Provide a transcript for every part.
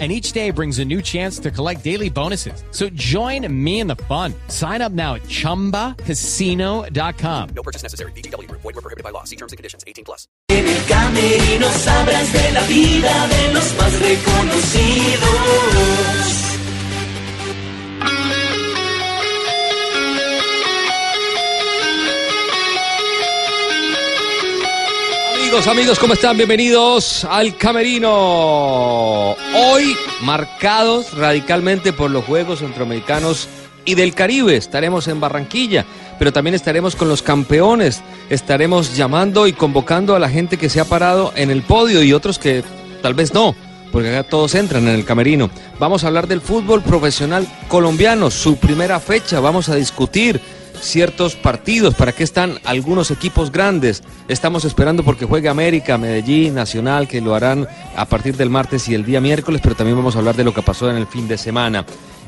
and each day brings a new chance to collect daily bonuses. So join me in the fun. Sign up now at ChumbaCasino.com. No purchase necessary. BGW. Void were prohibited by law. See terms and conditions. 18 plus. En el camerino sabrás de la vida de los más reconocidos. Amigos, amigos, ¿cómo están? Bienvenidos al Camerino. Hoy marcados radicalmente por los Juegos Centroamericanos y del Caribe. Estaremos en Barranquilla, pero también estaremos con los campeones. Estaremos llamando y convocando a la gente que se ha parado en el podio y otros que tal vez no, porque acá todos entran en el Camerino. Vamos a hablar del fútbol profesional colombiano, su primera fecha. Vamos a discutir ciertos partidos, para qué están algunos equipos grandes. Estamos esperando porque juegue América, Medellín, Nacional, que lo harán a partir del martes y el día miércoles, pero también vamos a hablar de lo que pasó en el fin de semana.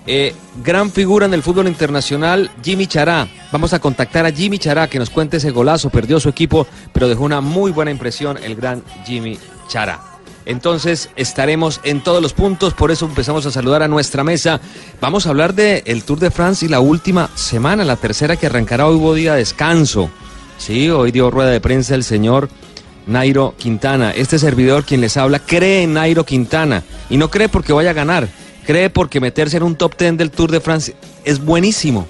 Eh, gran figura en el fútbol internacional, Jimmy Chará. Vamos a contactar a Jimmy Chará que nos cuente ese golazo. Perdió su equipo, pero dejó una muy buena impresión el gran Jimmy Chará. Entonces estaremos en todos los puntos, por eso empezamos a saludar a nuestra mesa. Vamos a hablar del el Tour de France y la última semana, la tercera que arrancará hoy hubo día de descanso. Sí, hoy dio rueda de prensa el señor Nairo Quintana. Este servidor quien les habla cree en Nairo Quintana y no cree porque vaya a ganar, cree porque meterse en un top ten del Tour de France es buenísimo.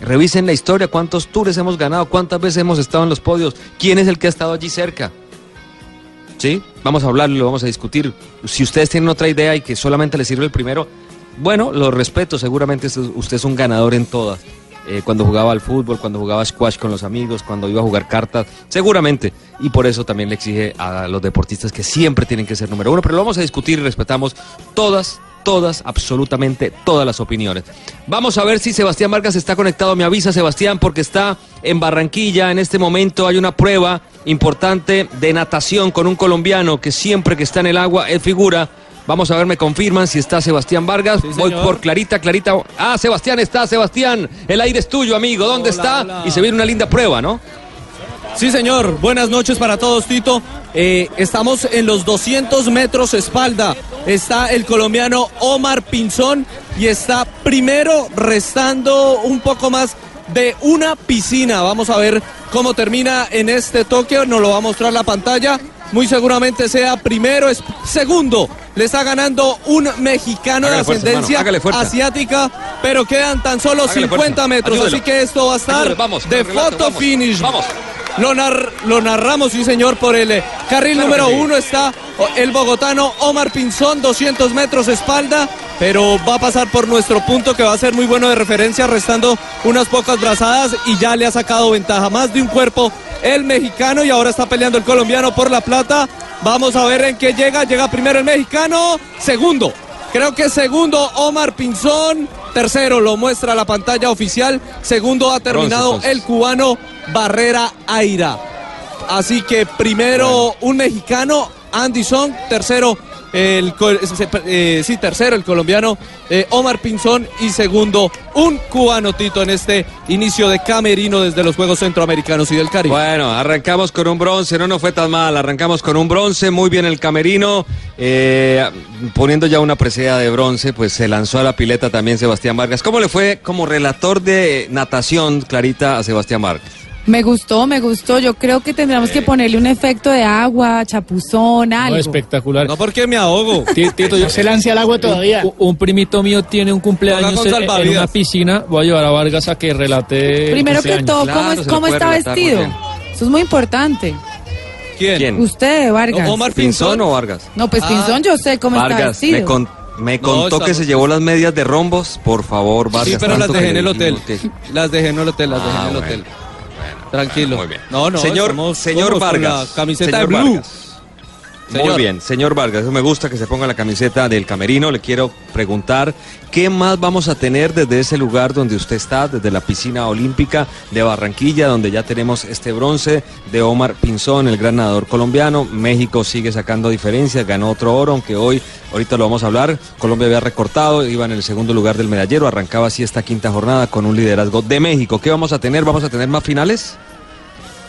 Revisen la historia, cuántos tours hemos ganado, cuántas veces hemos estado en los podios, quién es el que ha estado allí cerca. ¿Sí? Vamos a hablarlo, vamos a discutir. Si ustedes tienen otra idea y que solamente les sirve el primero, bueno, lo respeto, seguramente usted es un ganador en todas. Eh, cuando jugaba al fútbol, cuando jugaba squash con los amigos, cuando iba a jugar cartas, seguramente. Y por eso también le exige a los deportistas que siempre tienen que ser número uno. Pero lo vamos a discutir y respetamos todas, todas, absolutamente todas las opiniones. Vamos a ver si Sebastián Vargas está conectado. Me avisa Sebastián porque está en Barranquilla. En este momento hay una prueba importante de natación con un colombiano que siempre que está en el agua es figura. Vamos a ver, me confirman si está Sebastián Vargas. Voy por Clarita, Clarita. Ah, Sebastián está, Sebastián. El aire es tuyo, amigo. ¿Dónde está? Y se viene una linda prueba, ¿no? Sí, señor. Buenas noches para todos, Tito. Eh, estamos en los 200 metros espalda. Está el colombiano Omar Pinzón y está primero restando un poco más de una piscina. Vamos a ver cómo termina en este toque. Nos lo va a mostrar la pantalla. Muy seguramente sea primero, es segundo. Le está ganando un mexicano Hágale de ascendencia fuerza. asiática, pero quedan tan solo Hágale 50 fuerza. metros. Ayúdelo. Así que esto va a estar Ayúdelo, vamos, de relato, photo vamos, finish. vamos. Lo, nar- lo narramos, sí señor, por el eh, carril Claro número uno está el bogotano Omar Pinzón, 200 metros espalda, pero va a pasar por nuestro punto que va a ser muy bueno de referencia, restando unas pocas brazadas y ya le ha sacado ventaja. Más de un cuerpo el mexicano y ahora está peleando el colombiano por la plata. Vamos a ver en qué llega. Llega primero el mexicano, segundo. Creo que segundo Omar Pinzón, tercero lo muestra la pantalla oficial, segundo ha terminado el cubano Barrera Aira. Así que primero un mexicano, Andy Song, tercero el eh, sí, tercero el colombiano eh, Omar Pinzón y segundo un cubano Tito en este inicio de camerino desde los Juegos Centroamericanos y del Caribe. Bueno, arrancamos con un bronce, no nos fue tan mal, arrancamos con un bronce, muy bien el camerino, eh, poniendo ya una presea de bronce, pues se lanzó a la pileta también Sebastián Vargas. ¿Cómo le fue como relator de natación, Clarita, a Sebastián Vargas? Me gustó, me gustó. Yo creo que tendríamos que ponerle un efecto de agua, chapuzón, algo. No, espectacular. No porque me ahogo. Ti- Tito, yo- se lance al agua todavía. Un, un primito mío tiene un cumpleaños en, una piscina. Voy a llevar a Vargas a que relate. el Primero que todo, Claro, ¿cómo, es, cómo está vestido? Eso es muy importante. ¿Quién? ¿Quién? Usted, Vargas. No, Omar ¿Pinzón Pinzón. o Vargas? No, pues Ah. Pinzón, yo sé cómo está Vargas, vestido. me, con- me No, contó que se llevó las medias de rombos, por favor, Vargas. Sí, pero las dejé en el hotel. Las dejé en el hotel, las dejé Ah, en el bueno. hotel. Tranquilo. Muy bien. No, no, Señor- estamos señor con Vargas, La camiseta señor de blue. Vargas. Muy bien, señor Vargas, me gusta que se ponga la camiseta del camerino. Le quiero preguntar qué más vamos a tener desde ese lugar donde usted está, desde la piscina olímpica de Barranquilla, donde ya tenemos este bronce de Omar Pinzón, el gran nadador colombiano. México sigue sacando diferencias, ganó otro oro, aunque hoy, ahorita lo vamos a hablar. Colombia había recortado, iba en el segundo lugar del medallero, arrancaba así esta quinta jornada con un liderazgo de México. ¿Qué vamos a tener? ¿Vamos a tener más finales?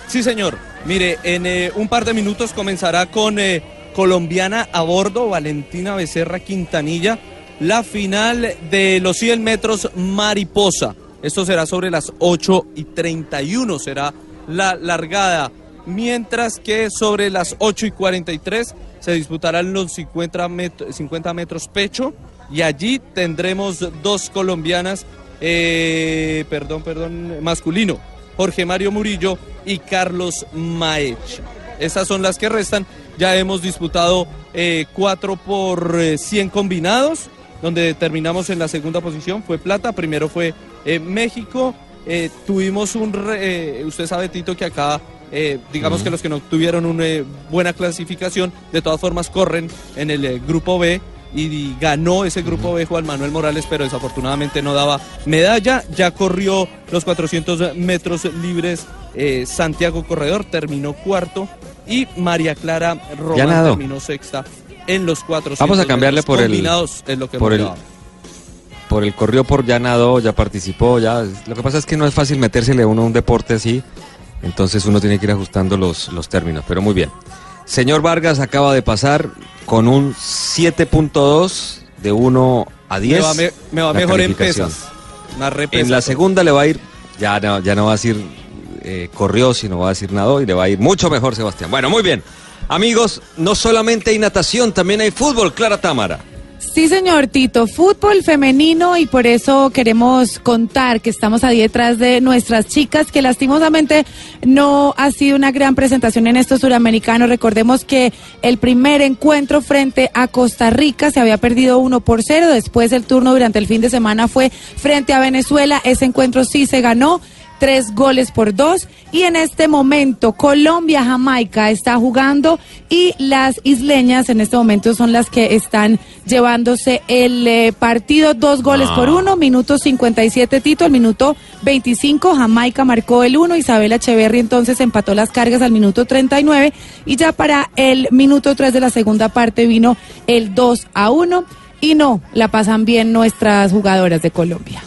Sí, señor. Mire, en eh, un par de minutos comenzará con eh, colombiana a bordo, Valentina Becerra Quintanilla, la final de los 100 metros mariposa. Esto será sobre las 8 y 31, será la largada. Mientras que sobre las 8 y 43 se disputarán los 50, met- 50 metros pecho y allí tendremos dos colombianas, eh, perdón, perdón, masculino. Jorge Mario Murillo y Carlos Maech. Estas son las que restan. Ya hemos disputado eh, 4 por eh, 100 combinados, donde terminamos en la segunda posición. Fue plata, primero fue eh, México. Eh, tuvimos un... re- eh, usted sabe, Tito, que acá, eh, digamos que los que no tuvieron una eh, buena clasificación, de todas formas corren en el eh, grupo B y ganó ese grupo B Juan Manuel Morales, pero desafortunadamente no daba medalla. Ya corrió los 400 metros libres eh, Santiago Corredor, terminó cuarto y María Clara Román terminó sexta en los 400 Vamos a cambiarle por el- combinados, es lo que por el- por el corrió por ya nadó, ya participó, ya. Lo que pasa es que no es fácil metérsele uno a un deporte así, entonces uno tiene que ir ajustando los, los términos, pero muy bien. Señor Vargas acaba de pasar con un 7.2 de 1 a 10. Me va, me- me va la mejor en pesas. En la segunda le va a ir, ya no, ya no va a decir eh, corrió, sino va a decir nadó y le va a ir mucho mejor Sebastián. Bueno, muy bien. Amigos, no solamente hay natación, también hay fútbol, Clara Támara. Sí, señor Tito, fútbol femenino y por eso queremos contar que estamos ahí detrás de nuestras chicas, que lastimosamente no ha sido una gran presentación en estos suramericanos. Recordemos que el primer encuentro frente a Costa Rica se había perdido 1 por 0, después el turno durante el fin de semana fue frente a Venezuela, ese encuentro sí se ganó tres goles por dos. Y en este momento Colombia, Jamaica está jugando y las isleñas en este momento son las que están llevándose el eh, partido. Dos goles por uno, minuto 57 Tito, al minuto 25 Jamaica marcó el uno, Isabela Echeverri entonces empató las cargas al minuto 39 y ya para el minuto 3 de la segunda parte vino el 2 a 1 y no, la pasan bien nuestras jugadoras de Colombia.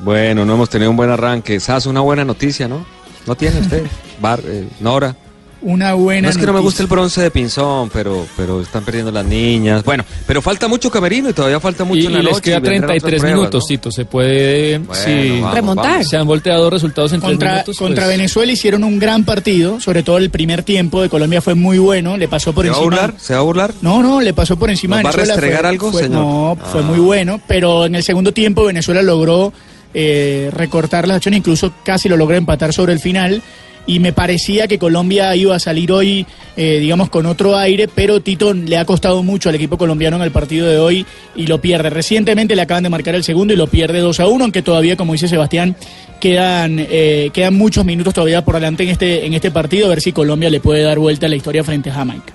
Bueno, no hemos tenido un buen arranque. Sas, una buena noticia, ¿no? ¿No tiene usted? Bar, eh, Nora. Una buena No es que no me guste el bronce de Pinzón, pero, pero están perdiendo las niñas. Bueno, pero falta mucho camerino y todavía falta mucho Y, en la y les noche. queda y vendrán otras 33 pruebas, minutos, ¿no? Tito. Se puede. Bueno, vamos, Remontar. vamos. se han volteado resultados en tres Contra, minutos. contra pues, Venezuela hicieron un gran partido, sobre todo el primer tiempo de Colombia fue muy bueno, le pasó por ¿Se va a encima. burlar? ¿Se va a burlar? No, no, le pasó por encima ¿Nos va a restregar fue- algo, fue- señor? No, fue Ah. muy bueno, pero en el segundo tiempo Venezuela logró eh, recortar las acciones, incluso casi lo logró empatar sobre el final. Y me parecía que Colombia iba a salir hoy, eh, digamos, con otro aire, pero Tito le ha costado mucho al equipo colombiano en el partido de hoy y lo pierde. Recientemente le acaban de marcar el segundo y lo pierde 2 a 1, aunque todavía, como dice Sebastián, quedan, eh, quedan muchos minutos todavía por delante en este, en este partido, a ver si Colombia le puede dar vuelta a la historia frente a Jamaica.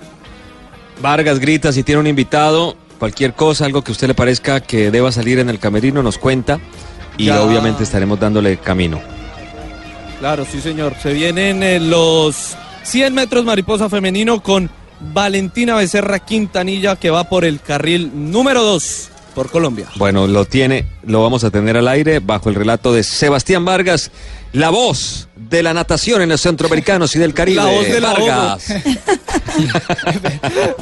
Vargas grita si tiene un invitado, cualquier cosa, algo que a usted le parezca que deba salir en el camerino, nos cuenta y Ya. obviamente estaremos dándole camino. Claro, sí, señor. Se vienen eh, los 100 metros mariposa femenino con Valentina Becerra Quintanilla que va por el carril número 2 por Colombia. Bueno, lo tiene, lo vamos a tener al aire bajo el relato de Sebastián Vargas, la voz de la natación en los centroamericanos y del Caribe. La voz ahogo. Vargas.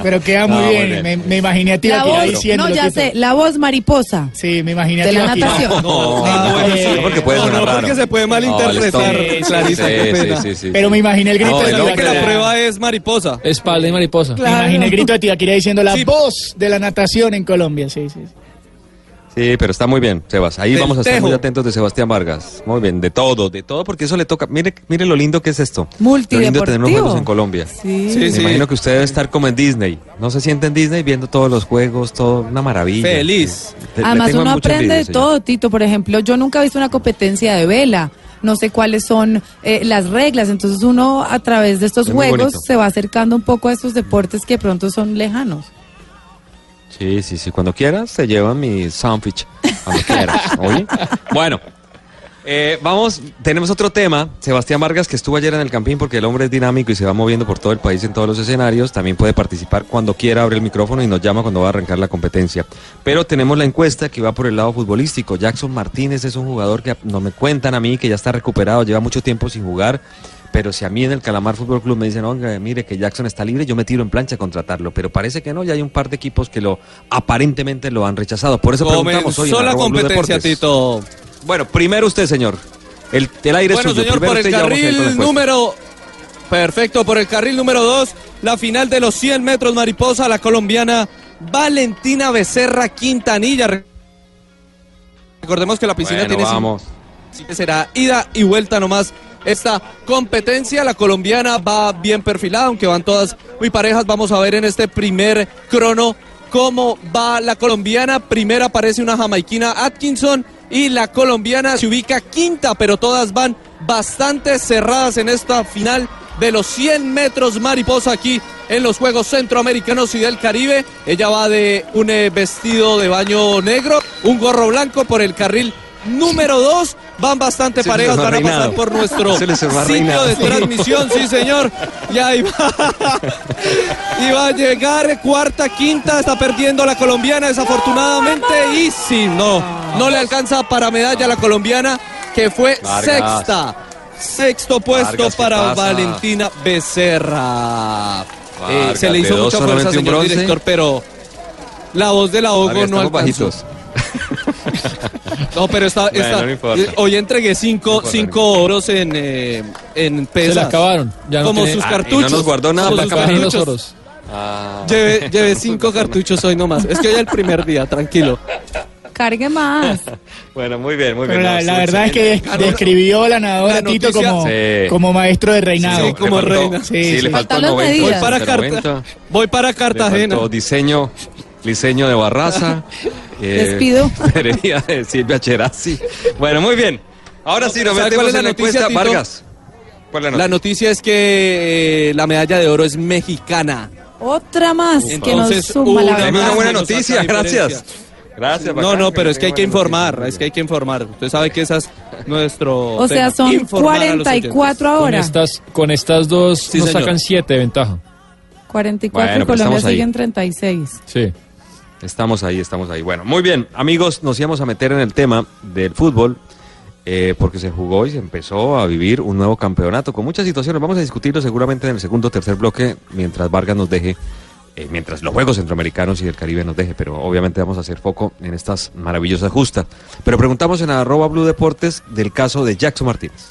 Pero queda muy No, bien. Me, me imaginé a ti La aquí voz, diciendo. no, ya sé, la voz mariposa. Sí, me imaginé a De la natación. No, no, sí. no, porque puede No, sonar no, raro. porque se puede malinterpretar, No. Clarisa, qué Sí, pena. sí, sí, sí. Pero me imaginé el grito No, de Creo que la prueba es mariposa. Espalda y mariposa. Me imaginé el grito de Tibaquirá diciendo la Sí. voz de la natación en Colombia. Sí, sí. Sí. Pero está muy bien, Sebas. Ahí Del vamos a estar muy atentos de Sebastián Vargas. Muy bien, de todo, de todo, porque eso le toca. Mire, mire lo lindo que es esto. Lo lindo de tener unos Multideportivo. juegos en Colombia. Sí. Sí, Me sí. imagino que usted debe estar como en Disney. ¿No se siente en Disney viendo todos los juegos? Todo una maravilla. Feliz. Le- Además uno aprende envidia, de señor. todo, Tito. Por ejemplo, yo nunca he visto una competencia de vela. no sé cuáles son eh, las reglas. Entonces uno a través de estos Es juegos se va acercando un poco a estos deportes que pronto son lejanos. Sí, sí, sí. Cuando quieras, te llevan mi sandwich. Cuando quieras. ¿Oye? Bueno. eh, vamos, tenemos otro tema. Sebastián Vargas, que estuvo ayer en el campín porque el hombre es dinámico y se va moviendo por todo el país en todos los escenarios, también puede participar cuando quiera, abre el micrófono y nos llama cuando va a arrancar la competencia. Pero tenemos la encuesta que va por el lado futbolístico. Jackson Martínez es un jugador que no me cuentan a mí, que ya está recuperado, lleva mucho tiempo sin jugar. Pero si a mí en el Calamar Fútbol Club me dicen, oiga, mire que Jackson está libre, yo me tiro en plancha a contratarlo. Pero parece que no, ya hay un par de equipos que lo aparentemente lo han rechazado. Por eso preguntamos hoy en Comenzó la arroba Blue competencia. Tito. Bueno, primero usted, señor. El, el aire Bueno, es suyo. señor, Primero por el carril número. Perfecto, por el carril número 2, la final de los 100 metros mariposa, la colombiana Valentina Becerra Quintanilla. Re- Recordemos que la piscina Bueno, tiene vamos. Así que será ida y vuelta nomás esta competencia. La colombiana va bien perfilada, aunque van todas muy parejas. Vamos a ver en este primer crono cómo va la colombiana. Primera aparece una jamaiquina Atkinson y la colombiana se ubica quinta, pero todas van bastante cerradas en esta final de los 100 metros mariposa aquí en los Juegos Centroamericanos y del Caribe. Ella va de un eh, vestido de baño negro, un gorro blanco por el carril número 2. Van bastante parejas, va van a pasar por nuestro sitio reinado. de transmisión, sí señor. Y ahí va. Y va a llegar cuarta, quinta, está perdiendo la colombiana desafortunadamente. Y sí, no, no le alcanza para medalla a la colombiana, que fue Vargas. sexta. Sexto puesto Vargas, ¿qué para? Valentina Becerra. Eh, se le hizo mucha fuerza, señor director, pero la voz de la Ogo no alcanzó. bajitos. No, pero está, Bueno, está- no importa. eh, hoy entregué cinco, importa, cinco no oros en, eh, en pesas. Se la acabaron. Ya no como tiene- sus Ah, y no cartuchos. nos guardó nada para acabar los cartuchos. oros. Ah. Llevé, llevé cinco cartuchos hoy nomás. Es que hoy es el primer día, tranquilo. Cargue más. Bueno, muy bien, muy Pero bien. la, No, la verdad es que describió la nadadora La Tito como, Sí. como maestro de reinado. Sí, como faltó- reina. Sí, Sí, sí. le faltó Faltan el las 90. medidas. Voy para, el Carta- 90. voy para Le Cartagena. faltó diseño, diseño de Barraza. Eh, Despido. Perería de Silvia Cherasi. Bueno, muy bien. Ahora sí, nos ¿Sabe metemos cuál es la en la noticia, encuesta. Tito? Vargas. ¿Cuál es la La noticia? noticia es que eh, la medalla de oro es mexicana. Otra más que nos Entonces, suma la una Deme una verdad. buena noticia, gracias. Gracias, No, bacán, no, pero es que hay que informar, noticia. es que hay que informar. Usted sabe que esa es nuestro. O sea, tema, son informar a los 44 Con ahora. estas, con estas dos Sí, nos señor. sacan siete de ventaja. 44 Bueno, y pero Colombia siguen 36. Sí. Estamos ahí, estamos ahí. Bueno, muy bien, amigos, nos íbamos a meter en el tema del fútbol. eh, porque se jugó y se empezó a vivir un nuevo campeonato con muchas situaciones. Vamos a discutirlo seguramente en el segundo o tercer bloque, mientras Vargas nos deje, eh, mientras los Juegos Centroamericanos y del Caribe nos deje, pero obviamente vamos a hacer foco en estas maravillosas justas. Pero preguntamos en arroba Blue Deportes del caso de Jackson Martínez.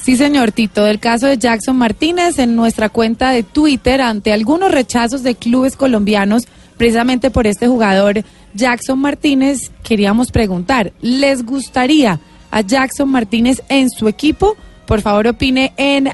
Sí, señor Tito, del caso de Jackson Martínez en nuestra cuenta de Twitter ante algunos rechazos de clubes colombianos precisamente por este jugador Jackson Martínez, queríamos preguntar, ¿les gustaría a Jackson Martínez en su equipo? Por favor, opine en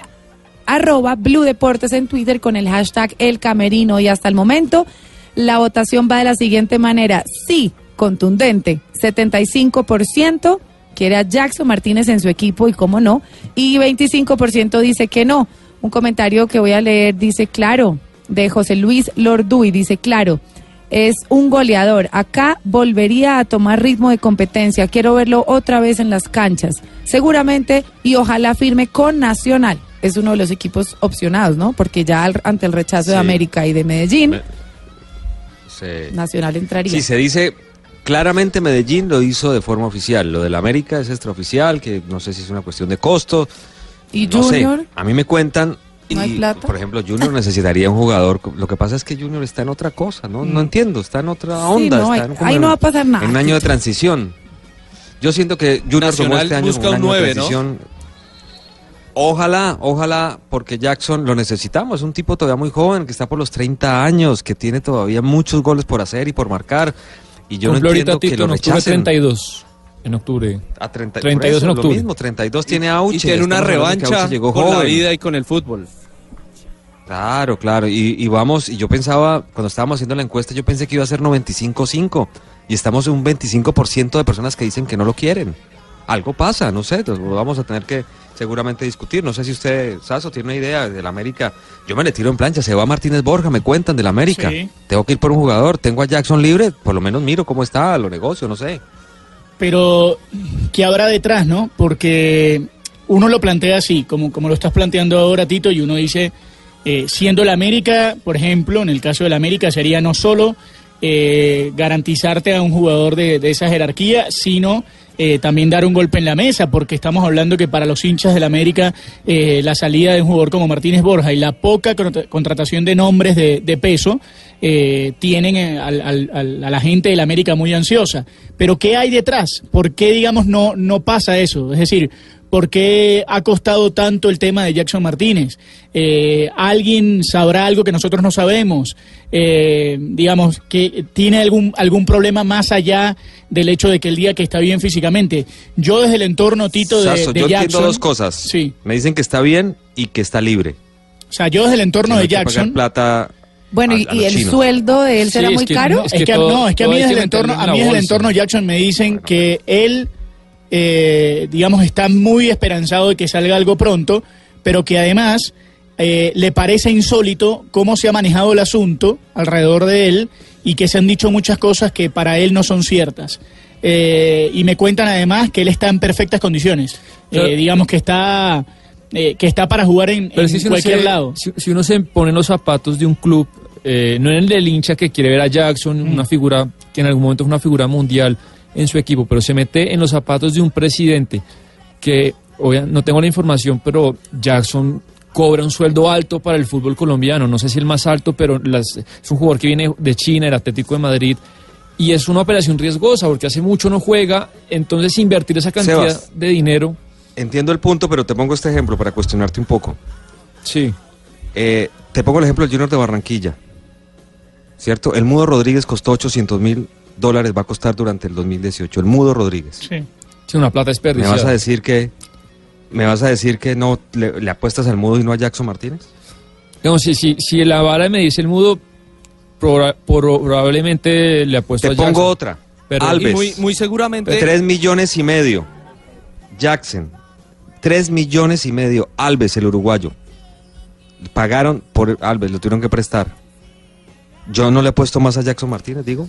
arroba Blue Deportes en Twitter con el hashtag El Camerino y hasta el momento la votación va de la siguiente manera. Sí, contundente, 75% quiere a Jackson Martínez en su equipo y cómo no, y 25% dice que no. Un comentario que voy a leer dice, claro, de José Luis Lorduy, dice, claro, es un goleador. Acá volvería a tomar ritmo de competencia. Quiero verlo otra vez en las canchas. Seguramente y ojalá firme con Nacional. Es uno de los equipos opcionados, ¿no? Porque ya al- ante el rechazo de. América y de Medellín, Me- Se- Nacional entraría. Sí, se dice claramente Medellín lo hizo de forma oficial. Lo del América es extraoficial, que no sé si es una cuestión de costo. y no sé. Junior, A mí me cuentan. ¿No hay y, plata? Por ejemplo, Junior necesitaría un jugador. Lo que pasa es que Junior está en otra cosa, ¿no? No entiendo, está en otra Sí, onda. no, está ahí- en ahí no va a pasar nada. En un año de transición. Yo siento que Junior tomó Nacional este año busca un un año de nueve, ¿no? transición. Ojalá, ojalá, porque Jackson lo necesitamos. Es un tipo todavía muy joven, que está por los 30 años, que tiene todavía muchos goles por hacer y por marcar. Y yo Cumple no entiendo que Tito lo en octubre rechacen. 32. En octubre. A 30, 32 por en eso, octubre. Lo mismo, 32 tiene Auche. Y tiene una revancha Auche llegó con la vida y con el fútbol. Claro, claro. Y, y vamos, y yo pensaba, cuando estábamos haciendo la encuesta, yo pensé que iba a ser 95-5. Y estamos en un 25% de personas que dicen que no lo quieren. algo pasa, no sé, vamos a tener que seguramente discutir. No sé si usted, Sasso, tiene una idea del América. Yo me le tiro en plancha, se va Martínez Borja, me cuentan del América. Sí. Tengo que ir por un jugador, tengo a Jackson libre, por lo menos miro cómo está, lo negocio, no sé. Pero, ¿qué habrá detrás, no? Porque uno lo plantea así, como, como lo estás planteando ahora, Tito, y uno dice, eh, siendo la América, por ejemplo, en el caso de la América sería no solo eh, garantizarte a un jugador de, de esa jerarquía, sino eh, también dar un golpe en la mesa, porque estamos hablando que para los hinchas del América eh, la salida de un jugador como Martínez Borja y la poca contra- contratación de nombres de, de peso eh, tienen eh, al- al- al- a la gente del América muy ansiosa. Pero ¿qué hay detrás? ¿Por qué, digamos, no, no pasa eso? Es decir, ¿Por qué ha costado tanto el tema de Jackson Martínez? Eh, ¿Alguien sabrá algo que nosotros no sabemos? Eh, digamos, que tiene algún, algún problema más allá del hecho de que el día que está bien físicamente. Yo desde el entorno, Tito, de, Sasso, de yo Jackson... entiendo dos cosas. Sí. Me dicen que está bien y que está libre. O sea, yo desde el entorno no de Jackson... plata Bueno, a- y, a y los el chinos. sueldo de él Sí, será es muy que caro. no- Es que, todo- no, es que a mí desde el entorno, a en mí desde el entorno Jackson me dicen que él, eh, digamos, está muy esperanzado de que salga algo pronto, pero que además eh, le parece insólito cómo se ha manejado el asunto alrededor de él y que se han dicho muchas cosas que para él no son ciertas. Eh, y me cuentan además que él está en perfectas condiciones. Eh, digamos que está eh, que está para jugar en, Pero en sí, si uno cualquier se- lado. Si, si uno se pone en los zapatos de un club, eh, no en el del hincha que quiere ver a Jackson, Mm. una figura que en algún momento es una figura mundial en su equipo, pero se mete en los zapatos de un presidente que, obvia- no tengo la información, pero Jackson cobra un sueldo alto para el fútbol colombiano, no sé si el más alto, pero las- es un jugador que viene de China, el Atlético de Madrid, y es una operación riesgosa porque hace mucho no juega, entonces invertir esa cantidad Sebas. de dinero, Entiendo el punto, pero te pongo este ejemplo para cuestionarte un poco. sí. Eh, te pongo el ejemplo del Junior de Barranquilla. ¿Cierto? El Mudo Rodríguez costó 800 mil dólares, va a costar durante el 2018. El Mudo Rodríguez. Sí. Sí, una plata ¿Me desperdiciada. vas a decir que me vas a decir que no le, le apuestas al Mudo y no a Jackson Martínez? Digamos, si, si, si la vara me dice el mudo, proba- probablemente le apuesto Te a Jackson. pongo otra. Pero- Alves. Muy, muy seguramente. Tres millones y medio. Jackson. Tres millones y medio. Alves, el uruguayo. Pagaron por Alves, lo tuvieron que prestar. Yo no le he puesto más a Jackson Martínez, digo.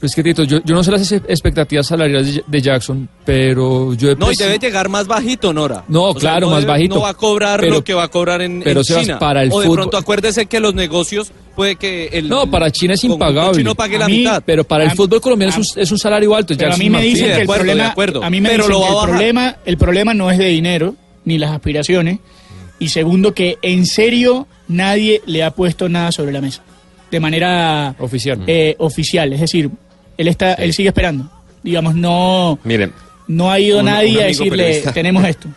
Pues que Tito, yo, yo no sé las ex- expectativas salariales de, de Jackson, pero yo he No, y presi- debe llegar más bajito, Nora. No, claro, no más debe- bajito. No va a cobrar Pero- lo que va a cobrar en, pero, en Sebas, China. para el o de fútbol- pronto acuérdese que los negocios puede que el No, para China es impagable. chino pague la mí- mitad. Pero para el fútbol colombiano a- es, un, es un salario alto. Pero a mí me dicen que el acuerdo, problema, acuerdo. a mí me Pero dicen lo va que a el problema, el problema no es de dinero ni las aspiraciones y segundo que en serio nadie le ha puesto nada sobre la mesa de manera Oficial. eh, oficial, es decir, él está, él sigue esperando, digamos no, Miren, no ha ido Un- nadie un a decirle periodista. tenemos esto.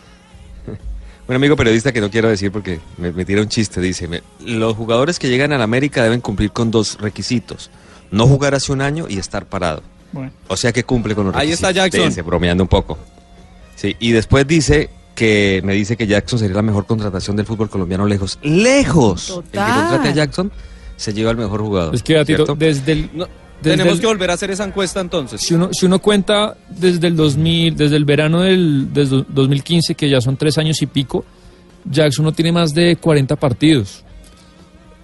un amigo periodista que no quiero decir porque me, me tira un chiste, dice, me- los jugadores que llegan a la América deben cumplir con dos requisitos. No jugar hace un año y estar parado. Bueno, O sea que cumple con los Ahí requisitos. está Jackson. Dice, bromeando un poco. Sí, y después dice que me dice que Jackson sería la mejor contratación del fútbol colombiano lejos. ¡Lejos! El que Total. contrate a Jackson se lleva al mejor jugador. Es que, Tito, ¿cierto? desde el... No, desde tenemos el- que volver a hacer esa encuesta entonces. Si uno, si uno cuenta desde el 2000, desde el verano del desde 2015, que ya son tres años y pico, Jackson no tiene más de 40 partidos.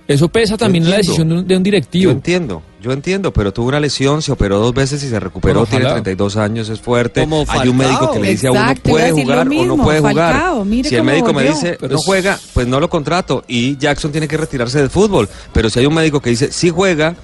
Eso pesa también en la decisión de un, de un Yo directivo. entiendo, yo entiendo, pero tuvo una lesión, se operó dos veces y se recuperó, Bueno, tiene ojalá. 32 años, es fuerte. Como Hay un médico que le dice a uno a puede jugar o no puede Falcao, jugar. Si el médico me dice Pero no juega, pues no lo contrato y Jackson tiene que retirarse del fútbol. Pero si hay un médico que dice sí juega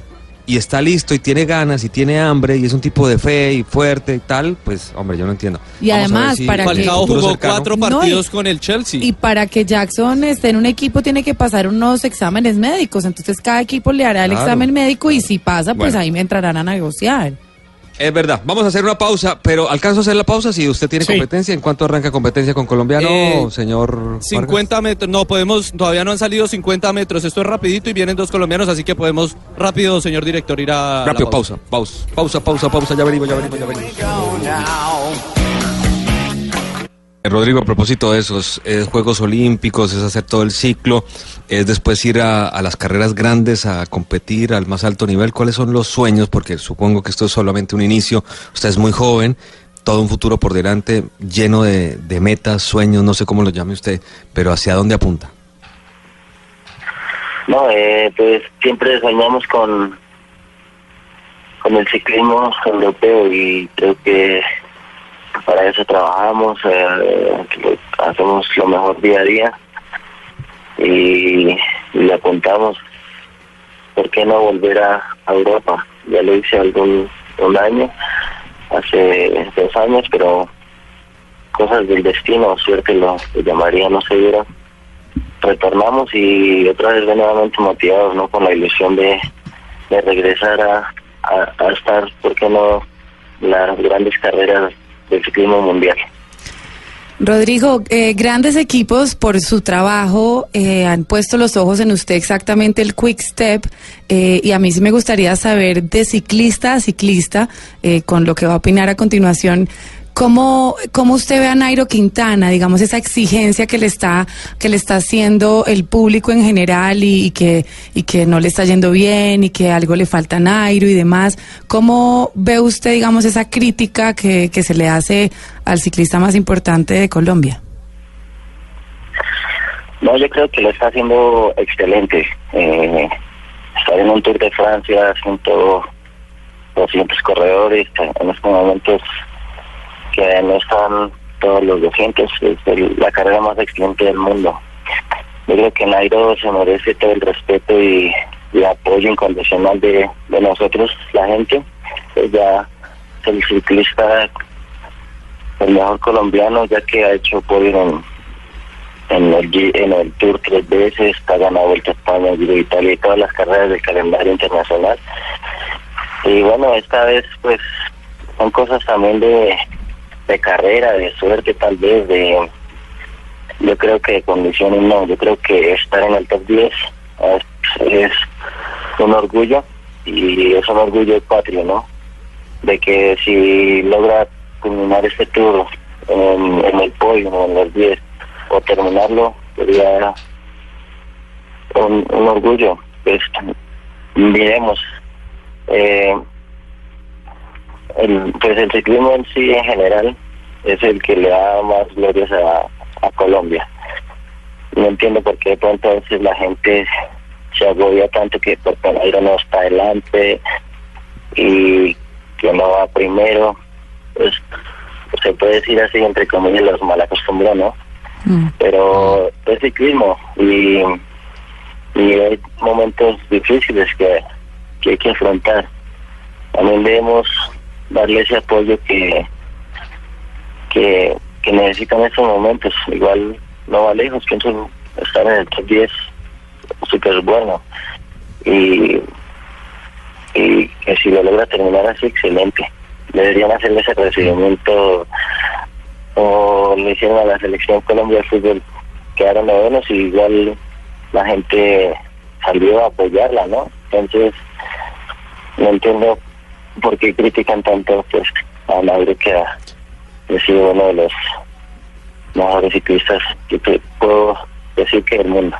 y está listo y tiene ganas y tiene hambre y es un tipo de fe y fuerte y tal, pues hombre, yo no entiendo. Y Vamos además, si para que- jugó cercano- cuatro No, y- partidos con el Chelsea. Y para que Jackson esté en un equipo tiene que pasar unos exámenes médicos. Entonces cada equipo le hará el Claro. examen médico y si pasa, pues Bueno. ahí me entrarán a negociar. Es verdad, vamos a hacer una pausa, pero alcanzo a hacer la pausa si usted tiene Sí. competencia. ¿En cuánto arranca competencia con colombiano, Eh, señor? Vargas? 50 metros, no podemos, todavía no han salido 50 metros, esto es rapidito y vienen dos colombianos, así que podemos rápido, señor director, ir a... la Rápido, pausa, pausa, pausa, pausa, pausa, ya venimos, ya venimos, ya venimos. Eh, Rodrigo, a propósito de esos es Juegos Olímpicos, es hacer todo el ciclo, es después ir a, a las carreras grandes a competir al más alto nivel. ¿Cuáles son los sueños? Porque supongo que esto es solamente un inicio, usted es muy joven todo un futuro por delante lleno de, de metas, sueños, no sé cómo lo llame usted, pero ¿hacia dónde apunta? No, eh, pues siempre soñamos con, con el ciclismo europeo y creo que para eso trabajamos, eh, hacemos lo mejor día a día y, le apuntamos, ¿por qué no volver a, Europa? Ya lo hice algún un año, hace dos años, pero cosas del destino, suerte lo, lo llamaría, no se dieron retornamos y otra vez nuevamente motivados no con la ilusión de, de regresar a, a, a estar, ¿por qué no?, las grandes carreras del ciclismo mundial. Rodrigo, eh, grandes equipos por su trabajo eh, han puesto los ojos en usted exactamente el Quick Step eh, y a mí sí me gustaría saber de ciclista a ciclista, eh, con lo que va a opinar a continuación, ¿cómo, cómo usted ve a Nairo Quintana, digamos, esa exigencia que le está, que le está haciendo el público en general y, que, y que no le está yendo bien y que algo le falta a Nairo y demás? ¿Cómo ve usted, digamos, esa crítica que, que se le hace al ciclista más importante de Colombia? No, yo creo que lo está haciendo excelente. Eh, estar en un Tour de Francia, 200 corredores, en estos momentos que no están todos los 200, es la carrera más excelente del mundo. Yo creo que Nairo se merece todo el respeto y, y apoyo incondicional de, nosotros, la gente. Es ya el ciclista, el mejor colombiano, ya que ha hecho podio en, en el, en el Tour tres veces, ha ganado Vuelta a España, Giro Italia y todas las carreras del calendario internacional. Y bueno, esta vez pues son cosas también de, de carrera, de suerte tal vez, de yo creo que de condiciones no, yo creo que estar en el top 10 es, un orgullo y es un orgullo patrio, ¿no? De que si logra culminar este tour en, el podio, en los 10, o terminarlo, sería un, un orgullo. Pues, miremos, eh, el, pues el ciclismo en sí en general es el que le da más glorias a, a Colombia. No entiendo por qué de pronto a veces la gente se agobia tanto que por Pereira no está adelante y que no va primero. Pues se puede decir así, entre comillas, los mal acostumbró, ¿no? Pero es ciclismo y, y hay momentos difíciles que, que hay que afrontar. También debemos darle ese apoyo que, que, necesitan en estos momentos. Igual no va lejos, pienso estar en el top 10 súper bueno. Y, y que si lo logra terminar así, excelente. Deberían hacerle ese recibimiento o le hicieron a la selección Colombia de fútbol. Quedaron novenos y igual la gente salió a apoyarla, ¿no? Entonces, no entiendo por qué critican tanto pues, a Mauro que ha sido uno de los mejores ciclistas que puedo decir que del mundo.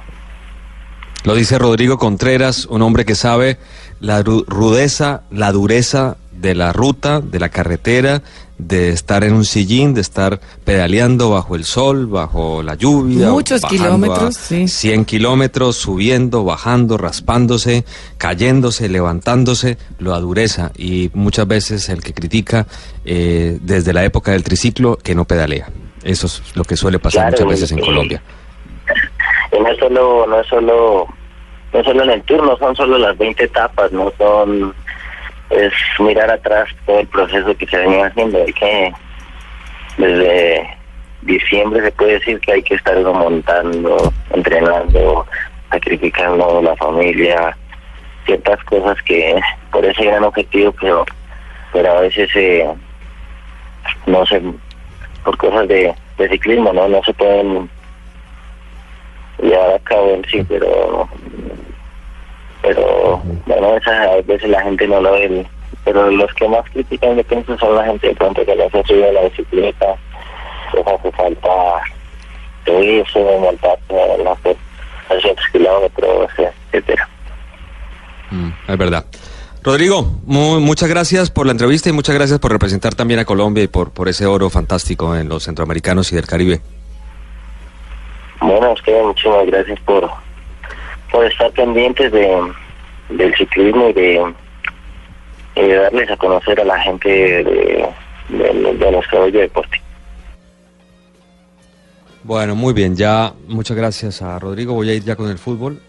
Lo dice Rodrigo Contreras, un hombre que sabe la ru- rudeza, la dureza de la ruta, de la carretera, de estar en un sillín, de estar pedaleando bajo el sol, bajo la lluvia. Muchos kilómetros, sí. 100 kilómetros, subiendo, bajando, raspándose, cayéndose, levantándose, lo da dureza. Y muchas veces el que critica eh, desde la época del triciclo que no pedalea. Eso es lo que suele pasar Claro, muchas veces en y- Colombia. Y no es solo, no es solo, no es solo en el tour, no son solo las 20 etapas, no son, es mirar atrás todo el proceso que se venía haciendo. Hay que, desde diciembre se puede decir que hay que estar montando, entrenando, sacrificando la familia, ciertas cosas que por ese gran objetivo, pero, pero a veces eh, no se, por cosas de, de ciclismo, no, no se pueden llevar a cabo en sí, pero pero bueno, esas a veces la gente no lo ve, pero los que más critican yo pienso son la gente de pronto que no se sube a la bicicleta, les hace falta eso, montar, no hacer 300 kilómetros, etcétera. Mm, es verdad. Rodrigo, mu- muchas gracias por la entrevista y muchas gracias por representar también a Colombia y por, por ese oro fantástico en los centroamericanos y del Caribe. Bueno, a ustedes muchísimas gracias por, por estar pendientes de, del ciclismo y de, darles a conocer a la gente de, de, de nuestro deporte. Bueno, muy bien, ya muchas gracias a Rodrigo. Voy a ir ya con el fútbol.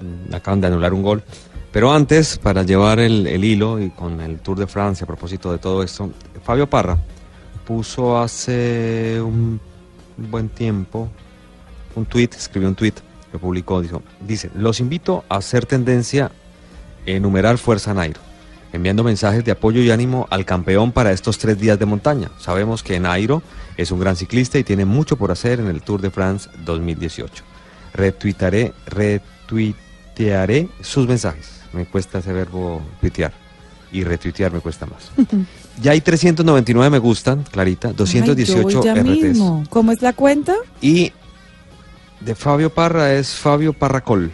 Mm, Acaban de anular un gol. Pero antes, para llevar el, el hilo y con el Tour de Francia a propósito de todo esto, Fabio Parra puso hace un buen tiempo un tuit, escribió un tuit, publicó, dijo, dice, los invito a hacer tendencia en numerar Fuerza Nairo, enviando mensajes de apoyo y ánimo al campeón para estos tres días de montaña. Sabemos que Nairo es un gran ciclista y tiene mucho por hacer en el Tour de France 2018. Retuitaré, retuitearé sus mensajes. Me cuesta ese verbo tuitear. Y retuitear me cuesta más. Ya hay 399 me gustan, Clarita, 218 Ay, yo voy ya RTs. mismo. ¿Cómo es la cuenta? Y de Fabio Parra es Fabio Parracol.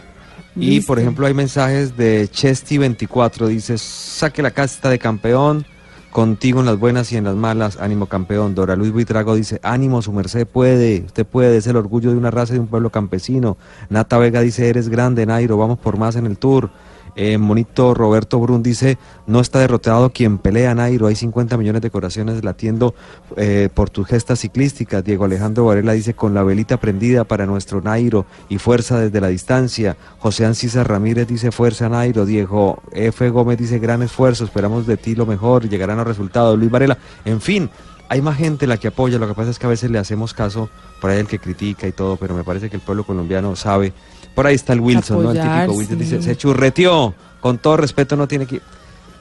Y por ejemplo hay mensajes de Chesty24, dice, saque la casta de campeón, contigo en las buenas y en las malas, ánimo campeón. Dora Luis Buitrago dice, ánimo, su merced puede, usted puede, es el orgullo de una raza y de un pueblo campesino. Nata Vega dice, eres grande, Nairo, vamos por más en el tour. Eh, Monito Roberto Brun dice, no está derrotado quien pelea, Nairo, hay 50 millones de corazones latiendo eh, por tus gestas ciclísticas. Diego Alejandro Varela dice, con la velita prendida para nuestro Nairo y fuerza desde la distancia. José Ancisa Ramírez dice, fuerza Nairo. Diego F. Gómez dice, gran esfuerzo, esperamos de ti lo mejor, llegarán los resultados. Luis Varela, en fin. Hay más gente la que apoya, lo que pasa es que a veces le hacemos caso por ahí el que critica y todo, pero me parece que el pueblo colombiano sabe. Por ahí está el Wilson, ¿no? El típico Wilson sí. dice, se churreteó, con todo respeto no tiene que...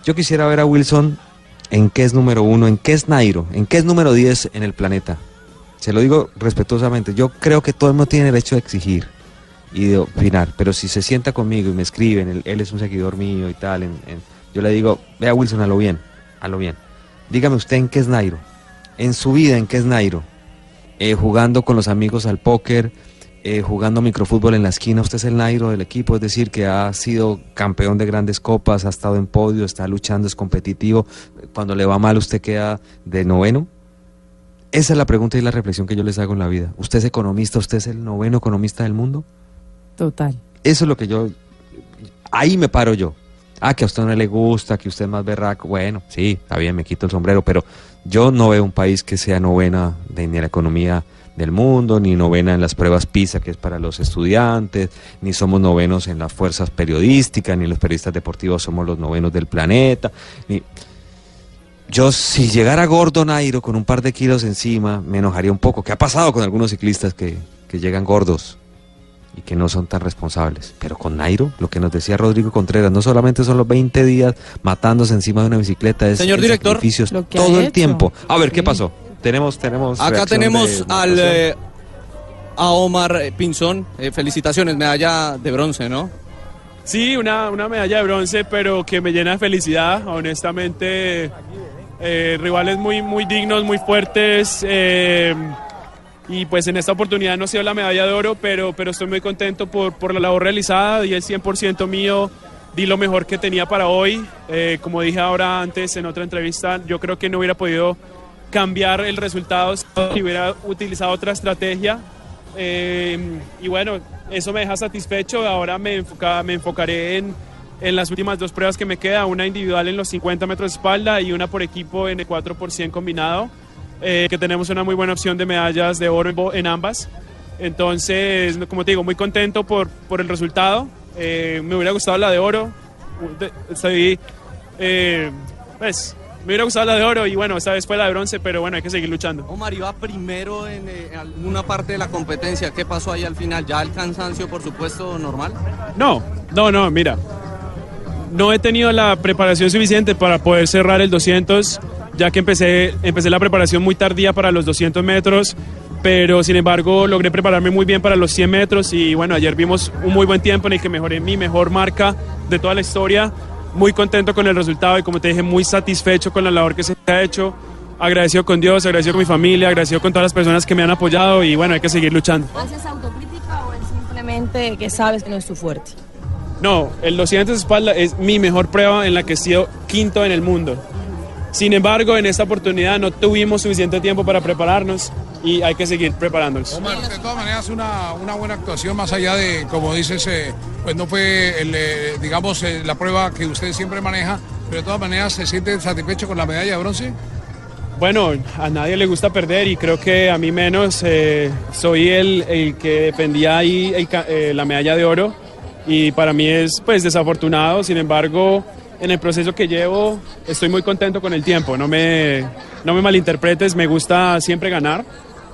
Yo quisiera ver a Wilson en qué es número uno, en qué es Nairo, en qué es número 10 en el planeta. Se lo digo respetuosamente, yo creo que todo el mundo tiene derecho de exigir y de opinar, pero si se sienta conmigo y me escriben, él, él es un seguidor mío y tal, en- en- yo le digo, vea Wilson, a lo bien, a lo bien. Dígame usted en qué es Nairo, en su vida en qué es Nairo, Eh, jugando con los amigos al póker, eh, jugando microfútbol en la esquina, usted es el Nairo del equipo, es decir, que ha sido campeón de grandes copas, ha estado en podio, está luchando, es competitivo, cuando le va mal usted queda de noveno. Esa es la pregunta y la reflexión que yo les hago en la vida. ¿Usted es economista? ¿Usted es el noveno economista del mundo? Total. Eso es lo que yo... Ahí me paro yo. Ah, que a usted no le gusta, que usted es más berraco. Bueno, sí, está bien, me quito el sombrero, pero yo no veo un país que sea novena de, ni en la economía del mundo, ni novena en las pruebas PISA, que es para los estudiantes, ni somos novenos en las fuerzas periodísticas, ni los periodistas deportivos somos los novenos del planeta. Ni... Yo, si llegara gordo Nairo con un par de kilos encima, me enojaría un poco. ¿Qué ha pasado con algunos ciclistas que, que llegan gordos? y que no son tan responsables. Pero con Nairo, lo que nos decía Rodrigo Contreras, no solamente son los 20 días matándose encima de una bicicleta, es Señor director. sacrificio, es Lo que ha todo el tiempo. A ver, ¿qué pasó? Tenemos, tenemos. Acá tenemos al eh, a Omar Pinzón. Eh, felicitaciones, medalla de bronce, ¿no? Sí, una, una medalla de bronce, pero que me llena de felicidad. Honestamente, eh, rivales muy, muy dignos, muy fuertes. eh, y pues en esta oportunidad no ha sido la medalla de oro, pero, pero estoy muy contento por, por la labor realizada. Di el 100% mío, di lo mejor que tenía para hoy. Eh, como dije ahora antes en otra entrevista, yo creo que no hubiera podido cambiar el resultado si hubiera utilizado otra estrategia. Eh, y bueno, eso me deja satisfecho. Ahora me, enfoca- me enfocaré en, en las últimas dos pruebas que me queda, una individual en los 50 metros de espalda y una por equipo en el 4 por 100 combinado, eh, que tenemos una muy buena opción de medallas de oro en, ambas. Entonces, como te digo, muy contento por, por el resultado. Eh, me hubiera gustado la de oro. Estoy, eh, pues, me hubiera gustado la de oro y bueno, esta vez fue la de bronce, pero bueno, hay que seguir luchando. Omar iba primero en eh, alguna parte de la competencia. ¿Qué pasó ahí al final? ¿Ya el cansancio, por supuesto, normal? No, no, no, mira. No he tenido la preparación suficiente para poder cerrar el 200, ya que empecé, empecé la preparación muy tardía para los 200 metros, pero sin embargo logré prepararme muy bien para los 100 metros y bueno, ayer vimos un muy buen tiempo en el que mejoré mi mejor marca de toda la historia. Muy contento con el resultado y como te dije, muy satisfecho con la labor que se ha hecho. Agradecido con Dios, agradecido con mi familia, agradecido con todas las personas que me han apoyado y bueno, hay que seguir luchando. ¿Haces autocrítica o es simplemente que sabes que no es tu fuerte? No, el 200 espalda es mi mejor prueba en la que he sido quinto en el mundo. Sin embargo, en esta oportunidad no tuvimos suficiente tiempo para prepararnos y hay que seguir preparándonos. Omar, de todas maneras, una, una buena actuación, más allá de, como dices, eh, pues no fue, el, eh, digamos, eh, la prueba que usted siempre maneja, pero de todas maneras, ¿se siente satisfecho con la medalla de bronce? Bueno, a nadie le gusta perder y creo que a mí menos. eh, soy el, el que defendía ahí el eh, la medalla de oro y para mí es pues desafortunado. Sin embargo, en el proceso que llevo estoy muy contento con el tiempo. No me, no me malinterpretes, me gusta siempre ganar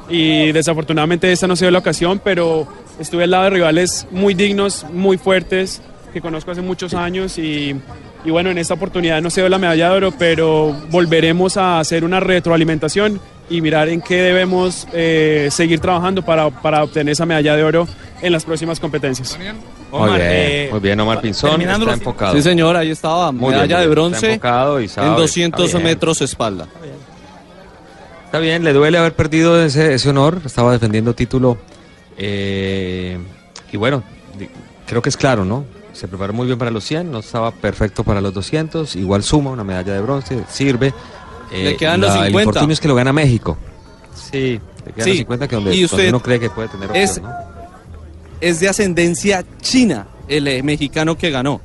y desafortunadamente esta no ha sido la ocasión, pero estuve al lado de rivales muy dignos, muy fuertes, que conozco hace muchos años y, y bueno, en esta oportunidad no se dio la medalla de oro, pero volveremos a hacer una retroalimentación y mirar en qué debemos eh, seguir trabajando para, para obtener esa medalla de oro en las próximas competencias. Muy bien, eh, muy bien, Omar Pinzón está los- enfocado. Sí, señor, ahí estaba. Muy medalla bien, de bronce está enfocado y sabe, en está 200 bien. metros espalda. Está bien, le duele haber perdido ese, ese honor, estaba defendiendo título. eh, y bueno, creo que es claro, ¿no? Se preparó muy bien para los 100, no estaba perfecto para los 200, igual suma una medalla de bronce, sirve. eh, Le quedan los la- El 50. infortunio es que lo gana México. Sí, le quedan Sí, los 50 que donde, y donde usted uno cree que puede tener opción, es- ¿no? Es de ascendencia china, el eh, mexicano que ganó.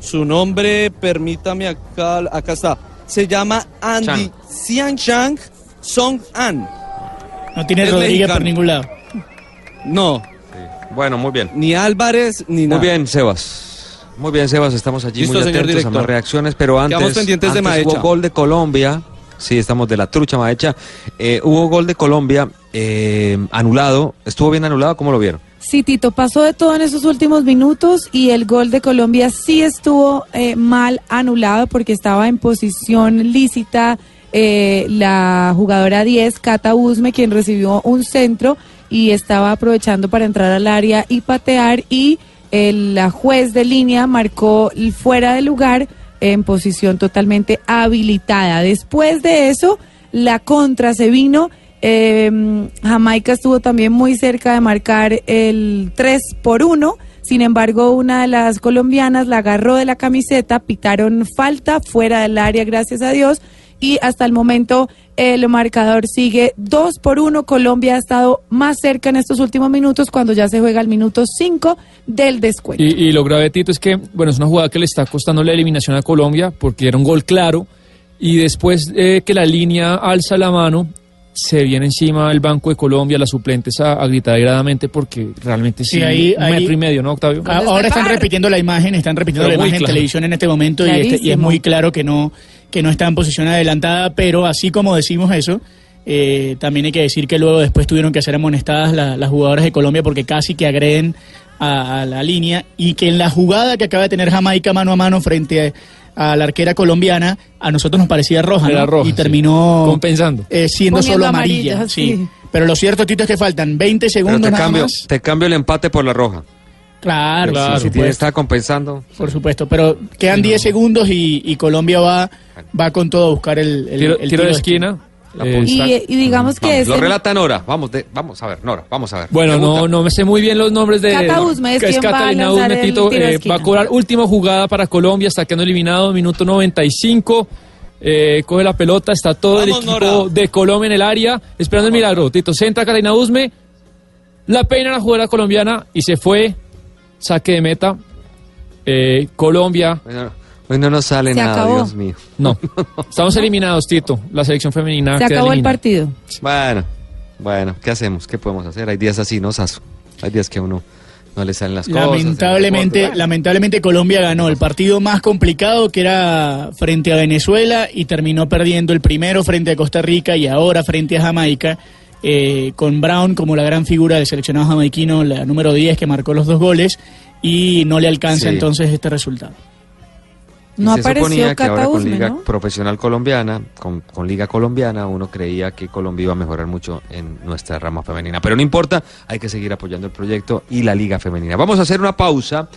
Su nombre, permítame acá, acá está. Se llama Andy Xianchang Song An. No tiene Es Rodríguez mexicano. por ningún lado. No, Bueno, muy bien. ni Álvarez ni nada. Muy bien, Sebas. Muy bien, Sebas, estamos allí Listo, muy atentos a más reacciones, pero antes, Quedamos pendientes de antes Maecha. hubo gol de Colombia. Sí, estamos de la trucha Maecha. Eh, hubo gol de Colombia eh, anulado. ¿Estuvo bien anulado? ¿Cómo lo vieron? Sí, Tito, pasó de todo en esos últimos minutos y el gol de Colombia sí estuvo eh, mal anulado porque estaba en posición lícita eh, la jugadora 10, Cata Usme, quien recibió un centro y estaba aprovechando para entrar al área y patear y el, la juez de línea marcó fuera de lugar en posición totalmente habilitada. Después de eso, la contra se vino. eh, Jamaica estuvo también muy cerca de marcar el 3 por 1. Sin embargo, una de las colombianas la agarró de la camiseta, pitaron falta fuera del área, gracias a Dios. Y hasta el momento el marcador sigue 2 por 1. Colombia ha estado más cerca en estos últimos minutos cuando ya se juega el minuto 5 del descuento. Y, lo grave, Tito, es que, bueno, es una jugada que le está costando la eliminación a Colombia porque era un gol claro. Y después eh, que la línea alza la mano, se viene encima el Banco de Colombia, las suplentes a, a gritar agradamente porque realmente sí, Sí, ahí- un ahí- metro y medio, ¿no, Octavio? A- Ahora están repitiendo la imagen, están repitiendo Pero la imagen en televisión en este momento y, este- y es muy claro que no, que no está en posición adelantada, pero así como decimos eso, eh, también hay que decir que luego después tuvieron que ser amonestadas la- las jugadoras de Colombia porque casi que agreden a, a la línea y que en la jugada que acaba de tener Jamaica mano a mano frente a, a la arquera colombiana, a nosotros nos parecía roja, Era ¿no? roja, y sí. terminó Compensando. eh, siendo Poniendo solo amarilla. amarilla, sí. sí. Pero lo cierto, Tito, es que faltan 20 Pero segundos te nada cambio, más. te cambio el empate por la roja. Claro, Claro. por si tiene, supuesto. está compensando. Por supuesto, pero quedan 10 segundos y, y Colombia va, va con todo a buscar el, el- Tiro, el tiro de esquina. Eh. Y, y digamos que Vamos, ese- lo relata Nora. Vamos, de- vamos a ver, Nora, vamos a ver. Bueno, no, no me sé muy bien los nombres de. Cata Usme es va a Catalina Usme, Tito, eh, va a cobrar última jugada para Colombia, está quedando eliminado, minuto 95. eh, coge la pelota, está todo el Vamos, equipo Nora. de Colombia en el área, esperando el milagro. Tito centra Catalina Usme, la peina la jugadora colombiana y se fue. Saque de meta. Eh, Colombia, Hoy no, hoy no nos sale Se nada, acabó. Dios mío. no. Estamos eliminados, Tito. La selección femenina se queda acabó el partido. Bueno, bueno, ¿qué hacemos? ¿Qué podemos hacer? Hay días así, ¿no, Saso? Hay días que a uno no le salen las cosas. Lamentablemente, lamentablemente Colombia ganó el partido más complicado que era frente a Venezuela y terminó perdiendo el primero frente a Costa Rica y ahora frente a Jamaica, eh, con Brown como la gran figura del seleccionado jamaiquino, la número 10 que marcó los dos goles y no le alcanza Sí. entonces este resultado. No Y se suponía que ahora con Liga ¿no? Profesional Colombiana, con, con Liga Colombiana, uno creía que Colombia iba a mejorar mucho en nuestra rama femenina. Pero no importa, hay que seguir apoyando el proyecto y la Liga Femenina. Vamos a hacer una pausa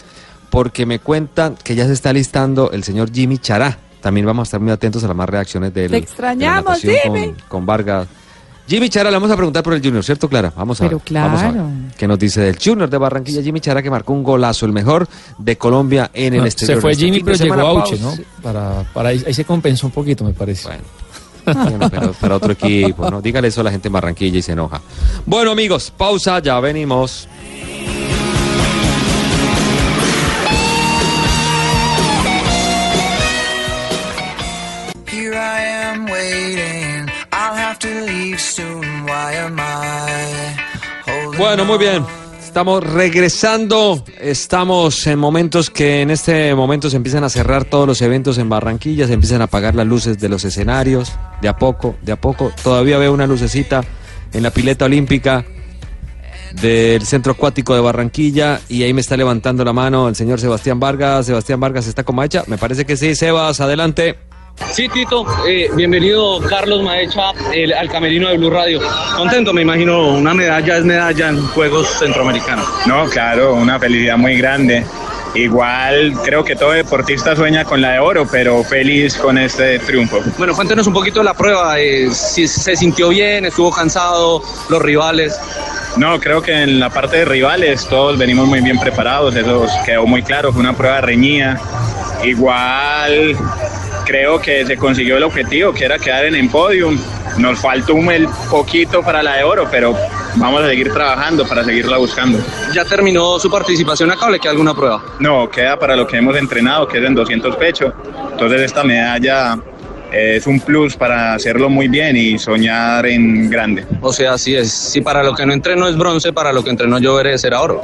porque me cuentan que ya se está listando el señor Jimmy Chará. También vamos a estar muy atentos a las más reacciones de él. Te extrañamos, de la Jimmy. Con, con Vargas Jimmy Chara, le vamos a preguntar por el Junior, ¿cierto, Clara? Vamos a Pero ver. Vamos a ver. claro. ¿Qué nos dice del Junior de Barranquilla? Jimmy Chara que marcó un golazo, el mejor de Colombia en el No, exterior. se fue Este Jimmy, pero llegó Auche, ¿no? Para, para ahí, ahí se compensó un poquito, me parece. Bueno, pero para otro equipo, ¿no? Dígale eso a la gente en Barranquilla y se enoja. Bueno, amigos, pausa, ya venimos. Bueno, muy bien. Estamos regresando. Estamos en momentos que en este momento se empiezan a cerrar todos los eventos en Barranquilla, se empiezan a apagar las luces de los escenarios, de a poco, de a poco. Todavía veo una lucecita en la pileta olímpica del Centro Acuático de Barranquilla y ahí me está levantando la mano el señor Sebastián Vargas. Sebastián Vargas está con Maecha. Me parece que sí. Sebas, adelante. Sí, Tito, eh, bienvenido Carlos Maecha el- al camerino de Blue Radio. Contento, me imagino, una medalla es medalla en Juegos Centroamericanos. No, claro, una felicidad muy grande. Igual creo que todo deportista sueña con la de oro, pero feliz con este triunfo. Bueno, cuéntenos un poquito de la prueba, eh, si se sintió bien, estuvo cansado, los rivales. No, creo que en la parte de rivales todos venimos muy bien preparados, eso quedó muy claro, fue una prueba reñida. Igual creo que se consiguió el objetivo, que era quedar en el podium. Nos faltó un el poquito para la de oro, pero vamos a seguir trabajando para seguirla buscando. ¿Ya terminó su participación acá o le queda alguna prueba? No, queda para lo que hemos entrenado, que es en 200 pecho. Entonces esta medalla es un plus para hacerlo muy bien y soñar en grande. O sea, así es. Si para lo que no entreno es bronce, para lo que entreno yo veré será oro.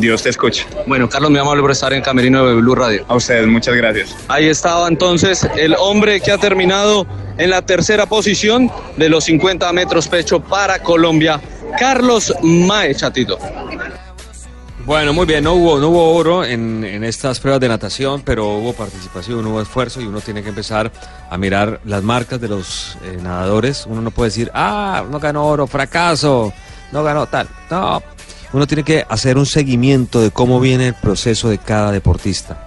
Dios te escuche. Bueno, Carlos, muy amable por estar en Camerino de Blue Radio. A ustedes, muchas gracias. Ahí estaba entonces el hombre que ha terminado en la tercera posición de los 50 metros pecho para Colombia, Carlos Maecha, Tito. Bueno, muy bien, no hubo, no hubo oro en, en estas pruebas de natación, pero hubo participación, hubo esfuerzo y uno tiene que empezar a mirar las marcas de los eh, nadadores. Uno no puede decir, ah, no ganó oro, fracaso, no ganó tal. No, uno tiene que hacer un seguimiento de cómo viene el proceso de cada deportista.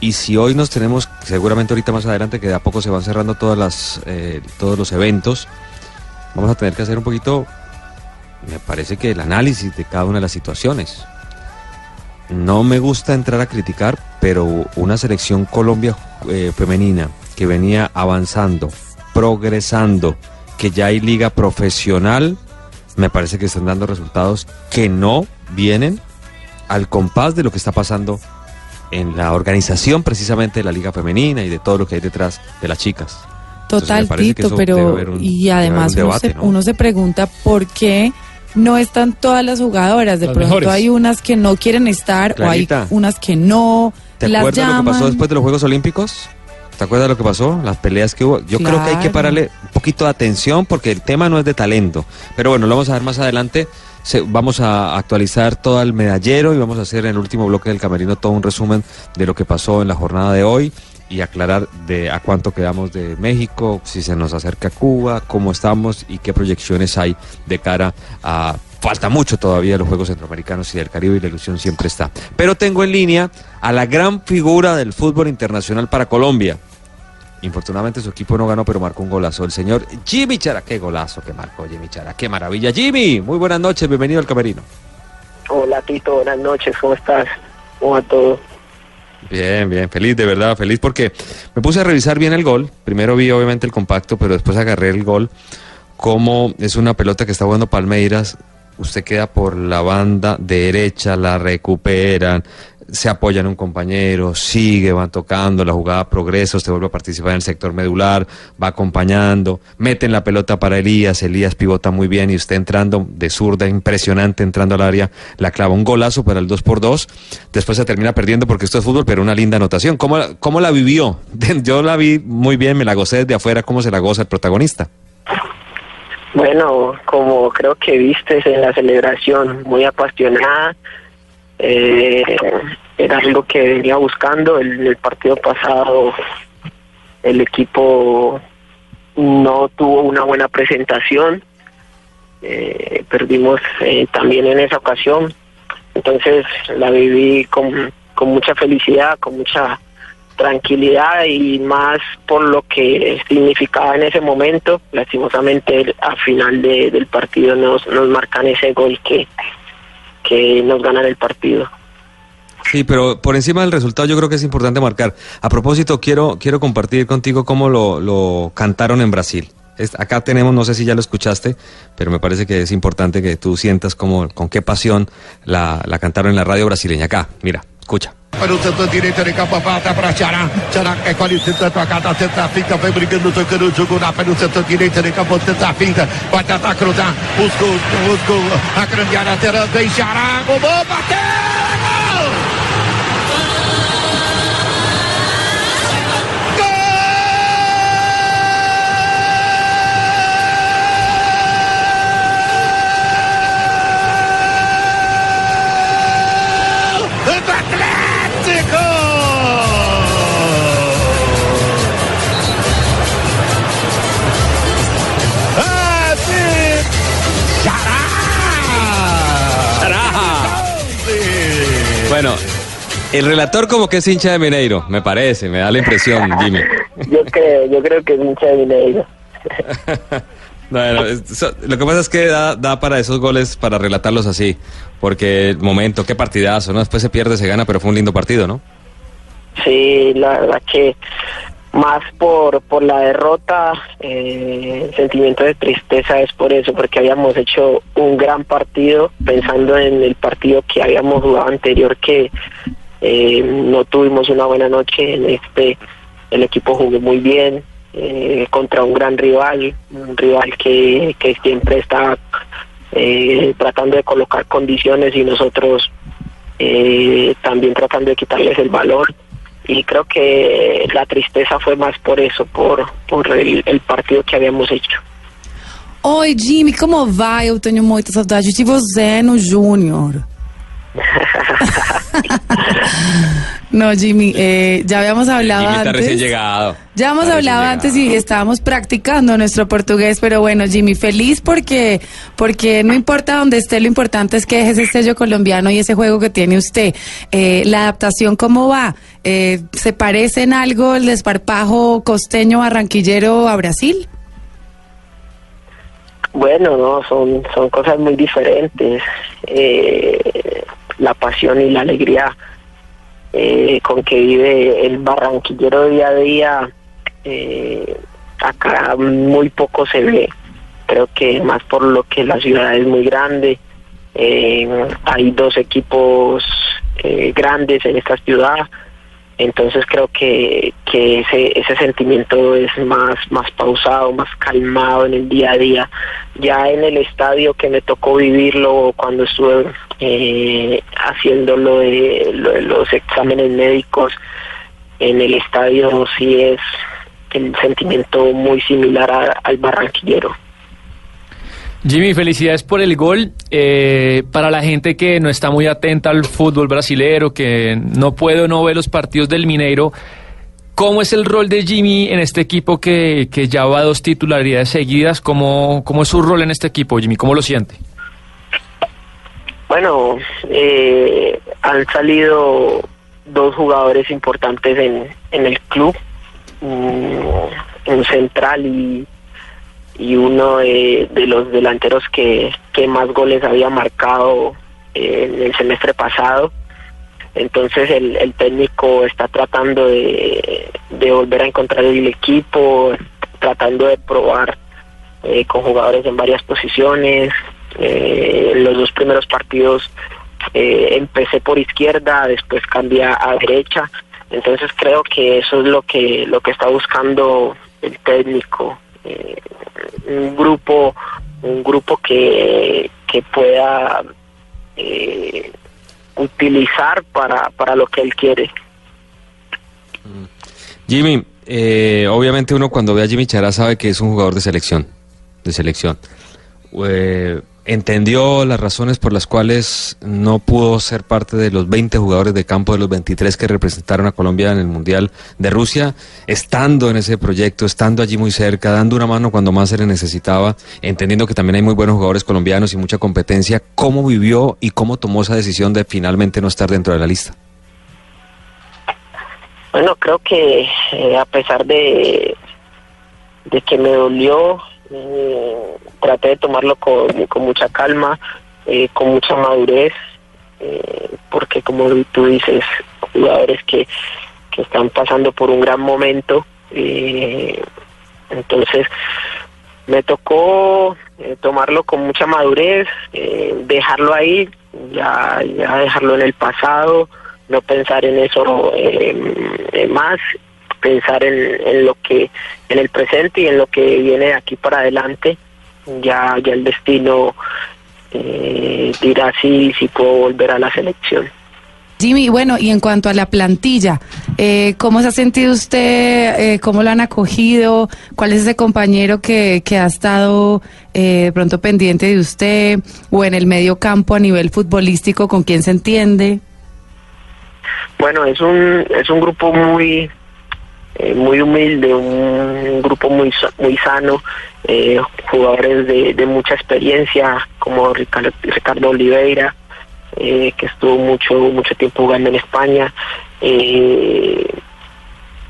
Y si hoy nos tenemos, seguramente ahorita más adelante, que de a poco se van cerrando todas las, eh, todos los eventos, vamos a tener que hacer un poquito, me parece que el análisis de cada una de las situaciones. No me gusta entrar a criticar, pero una selección Colombia eh, femenina que venía avanzando, progresando, que ya hay liga profesional, me parece que están dando resultados que no vienen al compás de lo que está pasando en la organización precisamente de la liga femenina y de todo lo que hay detrás de las chicas. Total, Tito, pero un- y un además uno, se, ¿no? uno se pregunta por qué no están todas las jugadoras. De Las pronto mejores. hay unas que no quieren estar Clarita. o hay unas que no. ¿Te las acuerdas lo que pasó llaman. después de los Juegos Olímpicos? ¿Te acuerdas lo que pasó? Las peleas que hubo. Yo creo que hay que pararle un poquito de atención porque el tema no es de talento. Pero bueno, lo vamos a ver más adelante. Se- vamos a actualizar todo el medallero y vamos a hacer en el último bloque del camerino todo un resumen de lo que pasó en la jornada de hoy y aclarar de a cuánto quedamos de México, si se nos acerca Cuba, cómo estamos y qué proyecciones hay de cara a falta mucho todavía los Juegos Centroamericanos y del Caribe y la ilusión siempre está. Pero tengo en línea a la gran figura del fútbol internacional para Colombia. Infortunadamente su equipo no ganó, pero marcó un golazo. El señor Jimmy Chara. Qué golazo que marcó Jimmy Chara. Qué maravilla. Jimmy, muy buenas noches. Bienvenido al camerino. Hola Tito, buenas noches, ¿cómo estás? ¿Cómo va todo? Bien, bien, feliz, de verdad, feliz porque me puse a revisar bien el gol. Primero vi obviamente el compacto, pero después agarré el gol. Como es una pelota que está jugando Palmeiras, usted queda por la banda derecha, la recuperan, se apoya en un compañero, sigue, van tocando, la jugada progresa, usted vuelve a participar en el sector medular, va acompañando, meten la pelota para Elías, Elías pivota muy bien y usted entrando de zurda, impresionante, entrando al área, la clava un golazo para el 2 por 2 después se termina perdiendo porque esto es fútbol, pero una linda anotación. ¿Cómo, cómo la vivió? Yo la vi muy bien, me la gocé desde afuera, ¿cómo se la goza el protagonista? Bueno, como creo que viste en la celebración, muy apasionada, eh, era algo que venía buscando. El, el partido pasado el equipo no tuvo una buena presentación, eh, perdimos eh, también en esa ocasión, entonces la viví con, con mucha felicidad, con mucha tranquilidad y más por lo que significaba en ese momento. Lastimosamente al final de- del partido nos, nos marcan ese gol que, que nos ganan el partido. Sí, pero por encima del resultado yo creo que es importante marcar. A propósito, quiero, quiero compartir contigo cómo lo, lo cantaron en Brasil. Es- acá tenemos, no sé si ya lo escuchaste, pero me parece que es importante que tú sientas cómo, con qué pasión la, la cantaron en la radio brasileña. Acá, mira, escucha. Para o setor direito de campo, volta para Xará. Xará que colhe tenta tocada, tenta a finta, vai brigando, tocando o jogo lá para o setor direito de campo, tenta a finta, vai tentar cruzar, buscou, buscou a grande área, terá, vem Xará, gol, gol, bateu! El relator como que es hincha de Mineiro, me parece, me da la impresión, Jimmy. Yo creo, yo creo que es hincha de Mineiro. Bueno, lo que pasa es que da, da para esos goles, para relatarlos así, porque el momento, qué partidazo, ¿no? Después se pierde, se gana, pero fue un lindo partido, ¿no? Sí, la verdad que más por, por la derrota, eh, el sentimiento de tristeza es por eso, porque habíamos hecho un gran partido, pensando en el partido que habíamos jugado anterior, que eh, no tuvimos una buena noche, en este el equipo jugó muy bien, eh, contra un gran rival, un rival que, que siempre está eh, tratando de colocar condiciones y nosotros eh, también tratando de quitarles el valor y creo que la tristeza fue más por eso, por, por el, partido que habíamos hecho. Oi, Jimmy, como vai? Eu tenho muita saudade de você no Júnior. no, Jimmy, eh, ya habíamos hablado Jimmy está recién antes. llegado. Ya hemos Está hablado antes y estábamos practicando nuestro portugués, pero bueno, Jimmy, feliz porque, porque no importa dónde esté, lo importante es que deje ese sello colombiano y ese juego que tiene usted. Eh, la adaptación, ¿cómo va? Eh, ¿Se parece en algo el desparpajo costeño barranquillero a Brasil? Bueno, no, son, son cosas muy diferentes. Eh, la pasión y la alegría eh, con que vive el barranquillero día a día, eh, acá muy poco se ve. Creo que más por lo que la ciudad es muy grande. eh, hay dos equipos grandes en esta ciudad. Entonces creo que, que ese, ese sentimiento es más, más pausado, más calmado en el día a día. Ya en el estadio que me tocó vivirlo cuando estuve eh, haciendo lo de, lo de los exámenes médicos, en el estadio sí es el sentimiento muy similar al barranquillero. Jimmy, felicidades por el gol. Eh, para la gente que no está muy atenta al fútbol brasilero, que no puede o no ver los partidos del Mineiro, ¿cómo es el rol de Jimmy en este equipo que, que ya dos titularidades seguidas? ¿Cómo, ¿Cómo es su rol en este equipo, Jimmy? ¿Cómo lo siente? Bueno, eh, han salido dos jugadores importantes en, en el club, mm, un central y, y uno de, los delanteros que, que más goles había marcado eh, en el semestre pasado. Entonces el, el técnico está tratando de, de volver a encontrar el equipo, tratando de probar eh, con jugadores en varias posiciones. Eh, los dos primeros partidos eh, empecé por izquierda, después cambié a derecha. Entonces creo que eso es lo que lo que está buscando el técnico, eh, un grupo un grupo que, que pueda eh, utilizar para, para lo que él quiere. Jimmy, eh, obviamente uno cuando ve a Jimmy Chará sabe que es un jugador de selección, de selección. Eh, entendió las razones por las cuales no pudo ser parte de los 20 jugadores de campo de los 23 que representaron a Colombia en el Mundial de Rusia, estando en ese proyecto, estando allí muy cerca, dando una mano cuando más se le necesitaba, entendiendo que también hay muy buenos jugadores colombianos y mucha competencia, ¿cómo vivió y cómo tomó esa decisión de finalmente no estar dentro de la lista? Bueno, creo que eh, a pesar de, de que me dolió, eh, traté de tomarlo con, mucha calma, eh, con mucha madurez, eh, porque como tú dices, jugadores que, que están pasando por un gran momento, eh, entonces me tocó tomarlo con mucha madurez, dejarlo ahí, ya, ya dejarlo en el pasado, no pensar en eso eh, más, pensar en, en lo que, en el presente y en lo que viene de aquí para adelante. Ya, ya el destino eh, dirá si, si puedo volver a la selección. Jimmy, bueno, y en cuanto a la plantilla, eh, ¿cómo se ha sentido usted? Eh, ¿Cómo lo han acogido? ¿Cuál es ese compañero que, que ha estado eh, de pronto pendiente de usted? ¿O en el medio campo a nivel futbolístico, con quién se entiende? Bueno, es un, es un grupo muy, eh, muy humilde, un grupo muy, muy sano, eh, jugadores de, mucha experiencia como Ricardo, Oliveira, eh, que estuvo mucho, mucho tiempo jugando en España,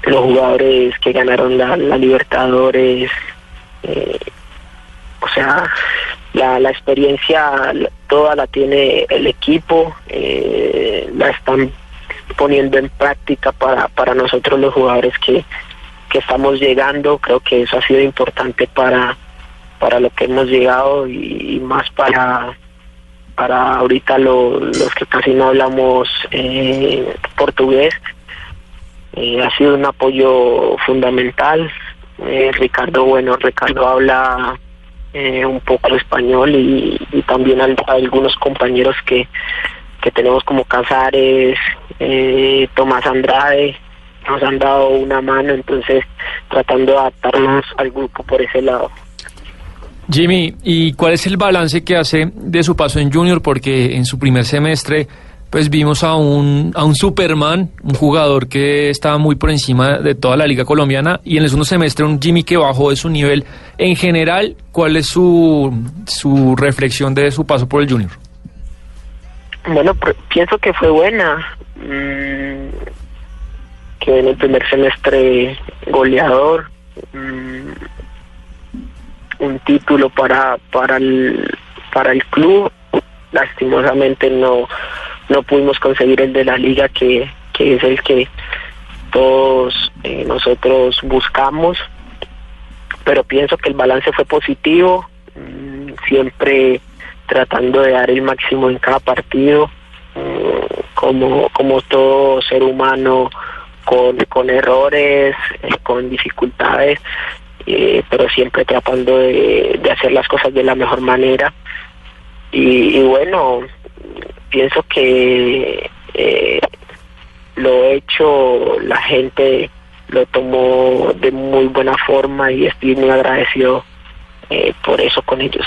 los jugadores que ganaron la, Libertadores, o sea, la, experiencia toda la tiene el equipo, la están poniendo en práctica para, para nosotros los jugadores que, que estamos llegando. Creo que eso ha sido importante para, para lo que hemos llegado y, más para, para ahorita lo- los que casi no hablamos eh, portugués. Eh, ha sido un apoyo fundamental. Eh, Ricardo, bueno, Ricardo habla eh, un poco español y, también al- algunos compañeros que, que tenemos como Casares, eh, Tomás Andrade, nos han dado una mano, entonces tratando de adaptarnos al grupo por ese lado. Jimmy, ¿y cuál es el balance que hace de su paso en Junior? Porque en su primer semestre, pues vimos a un, a un Superman, un jugador que estaba muy por encima de toda la liga colombiana, y en el segundo semestre un Jimmy que bajó de su nivel. En general, ¿cuál es su, su reflexión de su paso por el Junior? Bueno, pienso que fue buena. mm, que en el primer semestre goleador. mm, un título para para el para el club. Lastimosamente no no pudimos conseguir el de la liga que, que es el que todos eh, nosotros buscamos. Pero pienso que el balance fue positivo. mm, siempre tratando de dar el máximo en cada partido, mm, como, como todo ser humano, con, con errores, eh, con dificultades, eh, pero siempre tratando de, de hacer las cosas de la mejor manera. Y, y bueno, pienso que eh, lo hecho, la gente lo tomó de muy buena forma y estoy muy agradecido por eso con ellos.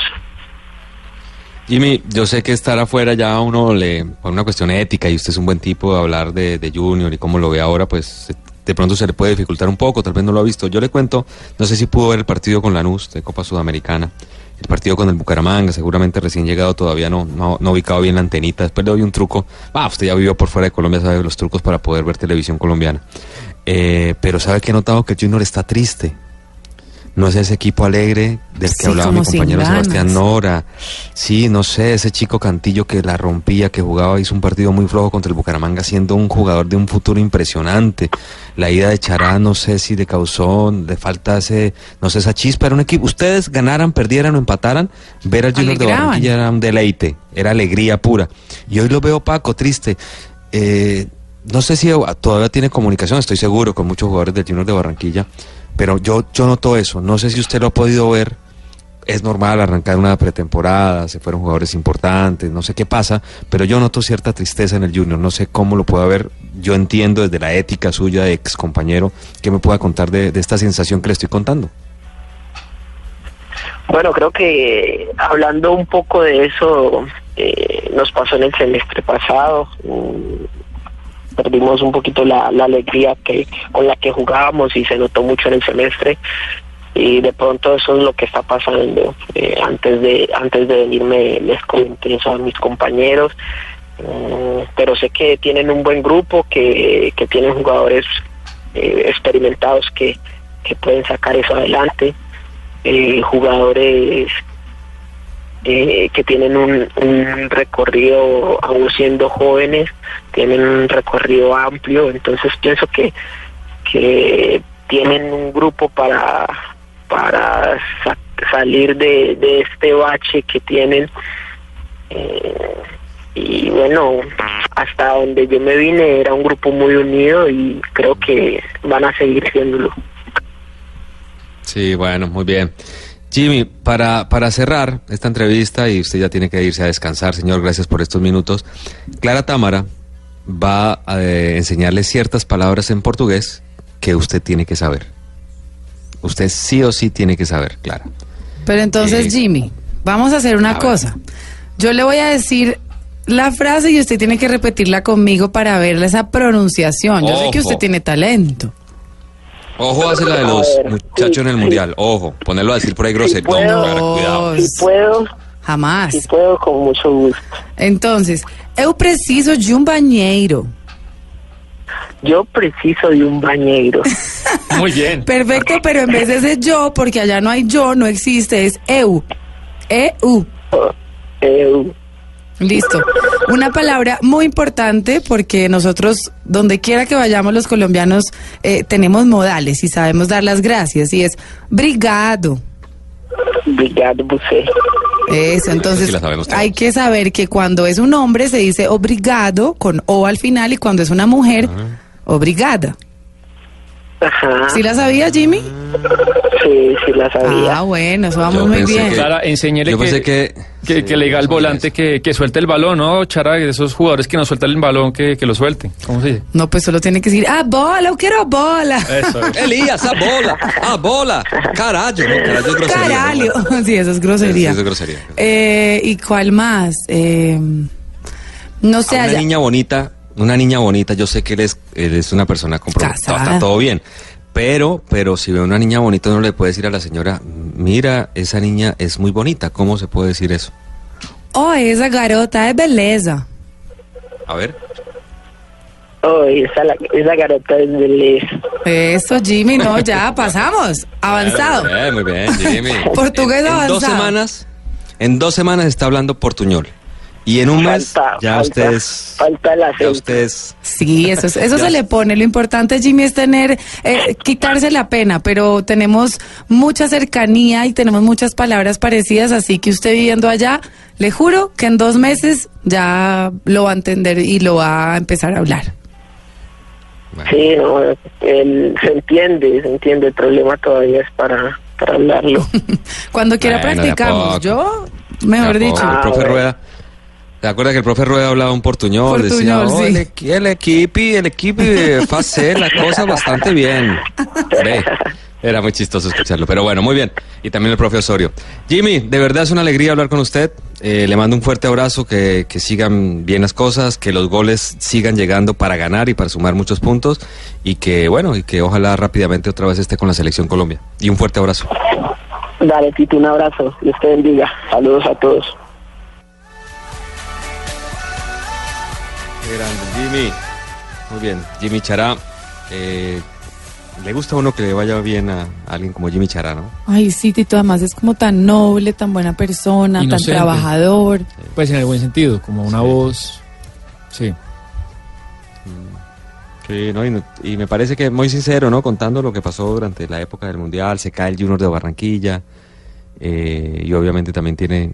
Jimmy, yo sé que estar afuera ya a uno le, por una cuestión ética, y usted es un buen tipo de hablar de, Junior y cómo lo ve ahora, pues de pronto se le puede dificultar un poco, tal vez no lo ha visto. Yo le cuento, no sé si pudo ver el partido con Lanús de Copa Sudamericana, el partido con el Bucaramanga, seguramente recién llegado, todavía no, no, no ubicado bien la antenita. Después le doy un truco. Ah, usted ya vivió por fuera de Colombia, sabe los trucos para poder ver televisión colombiana. Eh, pero sabe que he notado que Junior está triste. No es ese equipo alegre del que Sí, hablaba mi compañero Sebastián. Nora. Sí, no sé, ese chico Cantillo que la rompía, que jugaba, hizo un partido muy flojo contra el Bucaramanga, siendo un jugador de un futuro impresionante. La ida de Chará, no sé si le causó, le falta ese, no sé, esa chispa. Era un equipo, ustedes ganaran, perdieran o empataran, ver al Junior de. Barranquilla era un deleite, era alegría pura. Y hoy lo veo Paco, triste. Eh, no sé si todavía tiene comunicación, estoy seguro, con muchos jugadores del Junior de Barranquilla, pero yo, yo noto eso. No sé si usted lo ha podido ver. Es normal arrancar una pretemporada, se fueron jugadores importantes, no sé qué pasa, pero yo noto cierta tristeza en el Junior. No sé cómo lo pueda ver. Yo entiendo desde la ética suya ex compañero que me pueda contar de, esta sensación que le estoy contando. Bueno, creo que hablando un poco de eso, eh, nos pasó en el semestre pasado. Perdimos un poquito la, alegría que con la que jugábamos y se notó mucho en el semestre. Y de pronto eso es lo que está pasando. Eh, antes de antes de venirme les comenté eso a mis compañeros. Mm, pero sé que tienen un buen grupo, que, que tienen jugadores eh, experimentados que, que pueden sacar eso adelante, eh, jugadores eh, que tienen un, un recorrido, aún siendo jóvenes, tienen un recorrido amplio, entonces pienso que, que tienen un grupo para, para sa- salir de, de este bache que tienen. Eh, y bueno, hasta donde yo me vine era un grupo muy unido y creo que van a seguir siéndolo. Sí, bueno, muy bien. Jimmy, para, para cerrar esta entrevista, y usted ya tiene que irse a descansar, señor, gracias por estos minutos. Clara Támara va a eh, enseñarle ciertas palabras en portugués que usted tiene que saber. Usted sí o sí tiene que saber, Clara. Pero entonces, Eh, Jimmy, vamos a hacer una a cosa. Yo le voy a decir la frase y usted tiene que repetirla conmigo para ver esa pronunciación. Yo sé que usted tiene talento. Ojo, hace la de los muchachos en el mundial. Ojo, ponerlo a decir por ahí grosero. Cuidado. Si puedo, Jamás. si puedo, con mucho gusto. Entonces, eu preciso de um banheiro. Yo preciso de un bañero. Muy bien. Perfecto, pero en vez de ese yo, porque allá no hay yo, no existe, es eu. EU. Eu. Listo. Una palabra muy importante porque nosotros, donde quiera que vayamos los colombianos, eh, tenemos modales y sabemos dar las gracias y es brigado. Obrigado, você. Eso, entonces Sí, hay que saber que cuando es un hombre se dice obrigado con O al final y cuando es una mujer, obrigada. Ajá. ¿Sí la sabía, Jimmy? Sí, sí la sabía. Ah, bueno, eso vamos Yo muy bien. que- Clara, enséñele Yo que, pensé que... que, que le diga al volante que, que suelte el balón, ¿no, Chara? De esos jugadores que no sueltan el balón, que, que lo suelten. ¿Cómo se dice? No, pues solo tiene que decir, ah, bola, yo quiero bola. Eso. Elías, a bola, a bola, carallo, no, carallo es grosería. Caralho. ¿no? Sí, eso es grosería. Sí, eso es grosería. Eh, ¿Y cuál más? Eh, no sé, A una allá. niña bonita, una niña bonita, yo sé que él es, él es una persona comprometida, está todo bien. Pero, pero si ve una niña bonita, uno le puede decir a la señora, mira, esa niña es muy bonita. ¿Cómo se puede decir eso? Oh, esa garota es beleza. A ver. Oh, esa, la- esa garota es beleza. Eso, Jimmy, no, ya pasamos. Avanzado. Muy bien, muy bien, Jimmy. Portugués en, en dos avanzado. semanas, en dos semanas está hablando portuñol. Y en un mes, Falta, ya falta, ustedes, Falta el ya acento. ustedes, Sí, eso, es- eso Ya. se le pone. Lo importante, Jimmy, es tener, eh, quitarse la pena, pero tenemos mucha cercanía y tenemos muchas palabras parecidas, así que usted viviendo allá, le juro que en dos meses ya lo va a entender y lo va a empezar a hablar. Sí, no, el- se entiende, se entiende. El problema todavía es para, para hablarlo. Cuando quiera Bueno, practicamos. Yo, mejor dicho. el profe bueno. Rueda, ¿te acuerdas que el profe Rueda hablaba un portuñol? decía, "Oh, sí. el, equi- el equipo, el equipo hace la cosa bastante bien. Ve, Era muy chistoso escucharlo, pero bueno, muy bien. Y también el profe Osorio. Jimmy, de verdad es una alegría hablar con usted. Eh, le mando un fuerte abrazo, que, que sigan bien las cosas, que los goles sigan llegando para ganar y para sumar muchos puntos. Y que, bueno, y que ojalá rápidamente otra vez esté con la selección Colombia. Y un fuerte abrazo. Dale, Tito, un abrazo. Dios te bendiga. Saludos a todos. Qué grande, Jimmy. Muy bien, Jimmy Chará. eh, le gusta a uno que le vaya bien a, a alguien como Jimmy Chará, ¿no? Ay, sí, Tito, además es como tan noble, tan buena persona, Inocente. tan trabajador. Pues en el buen sentido, como una voz. Sí. Sí, ¿no? Y, no- y me parece que muy sincero, ¿no? Contando lo que pasó durante la época del Mundial, se cae el Junior de Barranquilla eh, y obviamente también tiene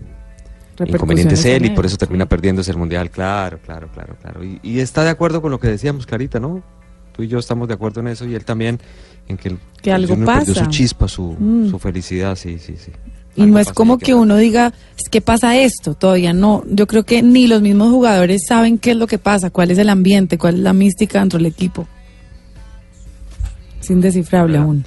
inconvenientes Repercusiones él y por eso termina perdiéndose el Mundial, claro, claro, claro, claro. Y, y está de acuerdo con lo que decíamos, Clarita, ¿no? Tú y yo estamos de acuerdo en eso y él también en que, el, Que el algo perdió pasa. su chispa, su, Mm. su felicidad, sí, sí, sí. Y no es como que uno diga, es que pasa esto, todavía no. Yo creo que ni los mismos jugadores saben qué es lo que pasa, cuál es el ambiente, cuál es la mística dentro del equipo. Es indescifrable aún.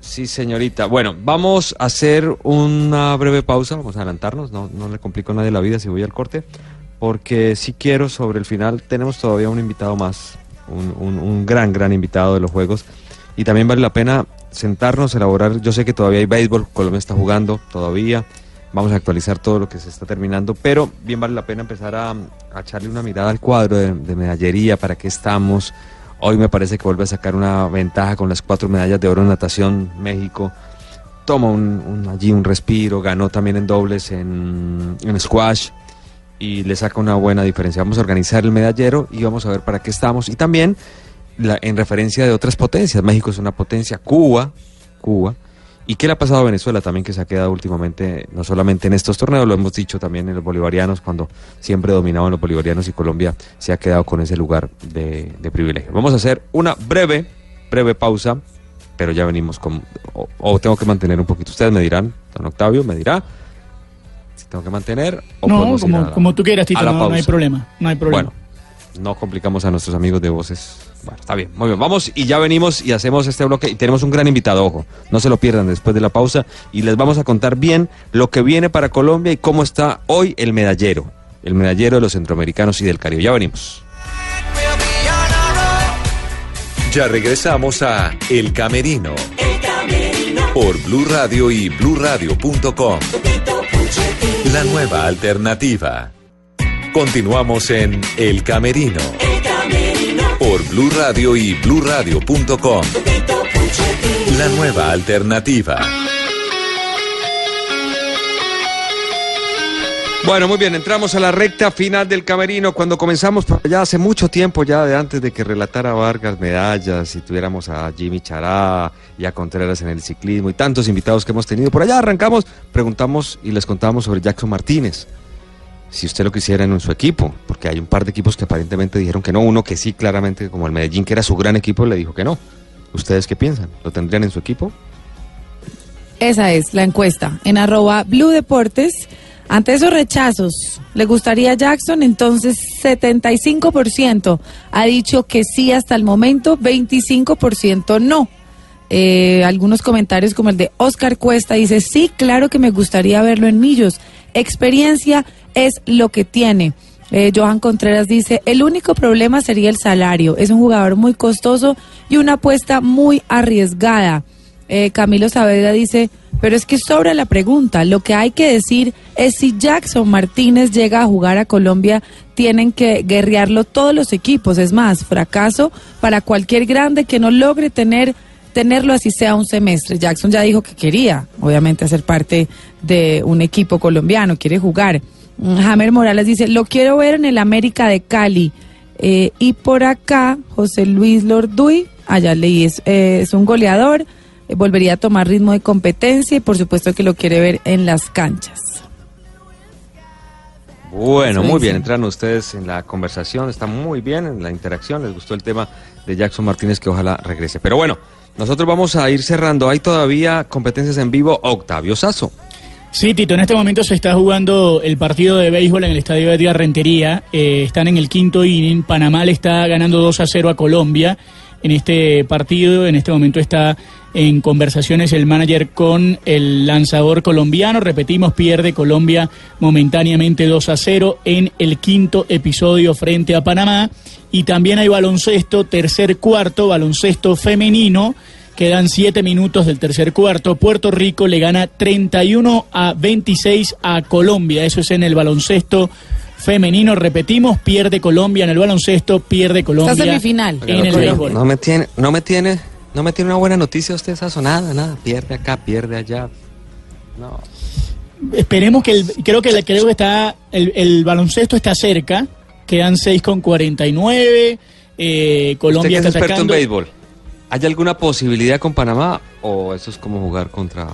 Sí, señorita. Bueno, vamos a hacer una breve pausa, vamos a adelantarnos, no, no le complico a nadie la vida si voy al corte, porque si quiero sobre el final, tenemos todavía un invitado más, un, gran, gran invitado de los Juegos, y también vale la pena sentarnos, elaborar, yo sé que todavía hay béisbol, Colombia está jugando todavía, vamos a actualizar todo lo que se está terminando, pero bien vale la pena empezar a, a echarle una mirada al cuadro de, de medallería, para qué estamos, Hoy me parece que vuelve a sacar una ventaja con las cuatro medallas de oro en natación. México toma un, un- allí un respiro, ganó también en dobles, en, squash y le saca una buena diferencia. Vamos a organizar el medallero y vamos a ver para qué estamos. Y también la- en referencia de otras potencias. México es una potencia, Cuba, Cuba. ¿Y qué le ha pasado a Venezuela también que se ha quedado últimamente, no solamente en estos torneos, lo hemos dicho también en los bolivarianos, cuando siempre dominaban los bolivarianos y Colombia se ha quedado con ese lugar de, de privilegio. Vamos a hacer una breve, breve pausa, pero ya venimos con... O, o tengo que mantener un poquito, ustedes me dirán, don Octavio me dirá, si tengo que mantener o No, como, la- como tú quieras, Tito, no, no hay problema. No hay problema. Bueno, no complicamos a nuestros amigos de voces. Está bien, muy bien. Vamos y ya venimos y hacemos este bloque y tenemos un gran invitado, ojo. No se lo pierdan después de la pausa y les vamos a contar bien lo que viene para Colombia y cómo está hoy el medallero. El medallero de los centroamericanos y del Caribe. Ya venimos. Ya regresamos a El Camerino El camerino. por Blue Radio y bluradio.com. La nueva alternativa. Continuamos en El Camerino El camerino. Por Blue Radio y bluradio.com. La nueva alternativa. Bueno, muy bien, entramos a la recta final del camerino. Cuando comenzamos, por ya hace mucho tiempo, ya de antes de que relatara Vargas medallas y tuviéramos a Jimmy Chará y a Contreras en el ciclismo y tantos invitados que hemos tenido, por allá arrancamos, preguntamos y les contamos sobre Jackson Martínez. Si usted lo quisiera en su equipo, porque hay un par de equipos que aparentemente dijeron que no, uno que sí, claramente, como el Medellín, que era su gran equipo, le dijo que no. ¿Ustedes qué piensan? ¿Lo tendrían en su equipo? Esa es la encuesta. En arroba Blue Deportes. Ante esos rechazos, ¿le gustaría Jackson? Entonces, 75% ha dicho que sí hasta el momento, 25% no. Eh, algunos comentarios como el de Oscar Cuesta dice, sí, claro que me gustaría verlo en Millos. Experiencia es lo que tiene. Eh, Johan Contreras dice, el único problema sería el salario. Es un jugador muy costoso y una apuesta muy arriesgada. Eh, Camilo Saavedra dice, pero es que sobra la pregunta. Lo que hay que decir es si Jackson Martínez llega a jugar a Colombia, tienen que guerrearlo todos los equipos. Es más, fracaso para cualquier grande que no logre tener tenerlo así sea un semestre. Jackson ya dijo que quería, obviamente, hacer parte de un equipo colombiano, quiere jugar. Mm, Jamer Morales dice, lo quiero ver en el América de Cali. Eh, y por acá, José Luis Lorduy, allá leí, es, eh, es un goleador, eh, volvería a tomar ritmo de competencia y por supuesto que lo quiere ver en las canchas. Bueno, muy bien, entran ustedes en la conversación, está muy bien en la interacción, les gustó el tema de Jackson Martínez que ojalá regrese. Pero bueno, nosotros vamos a ir cerrando, hay todavía competencias en vivo, Octavio Sazo. Sí, Tito, en este momento se está jugando el partido de béisbol en el estadio de Edgar Rentería. Eh, están en el quinto inning. Panamá le está ganando 2 a 0 a Colombia en este partido. En este momento está en conversaciones el manager con el lanzador colombiano. Repetimos, pierde Colombia momentáneamente 2 a 0 en el quinto episodio frente a Panamá. Y también hay baloncesto, tercer cuarto, baloncesto femenino. Quedan siete minutos del tercer cuarto. Puerto Rico le gana 31 a 26 a Colombia. Eso es en el baloncesto femenino. Repetimos, pierde Colombia en el baloncesto, pierde Colombia semifinal. en el béisbol. No me tiene, no me tiene, no me tiene una buena noticia usted Sazo, nada, nada, pierde acá, pierde allá. No. Esperemos que el, creo que creo que está el, el baloncesto está cerca. Quedan 6 con 49. Eh, Usted Colombia que es en atacando. béisbol, ¿hay alguna posibilidad con Panamá o eso es como jugar contra...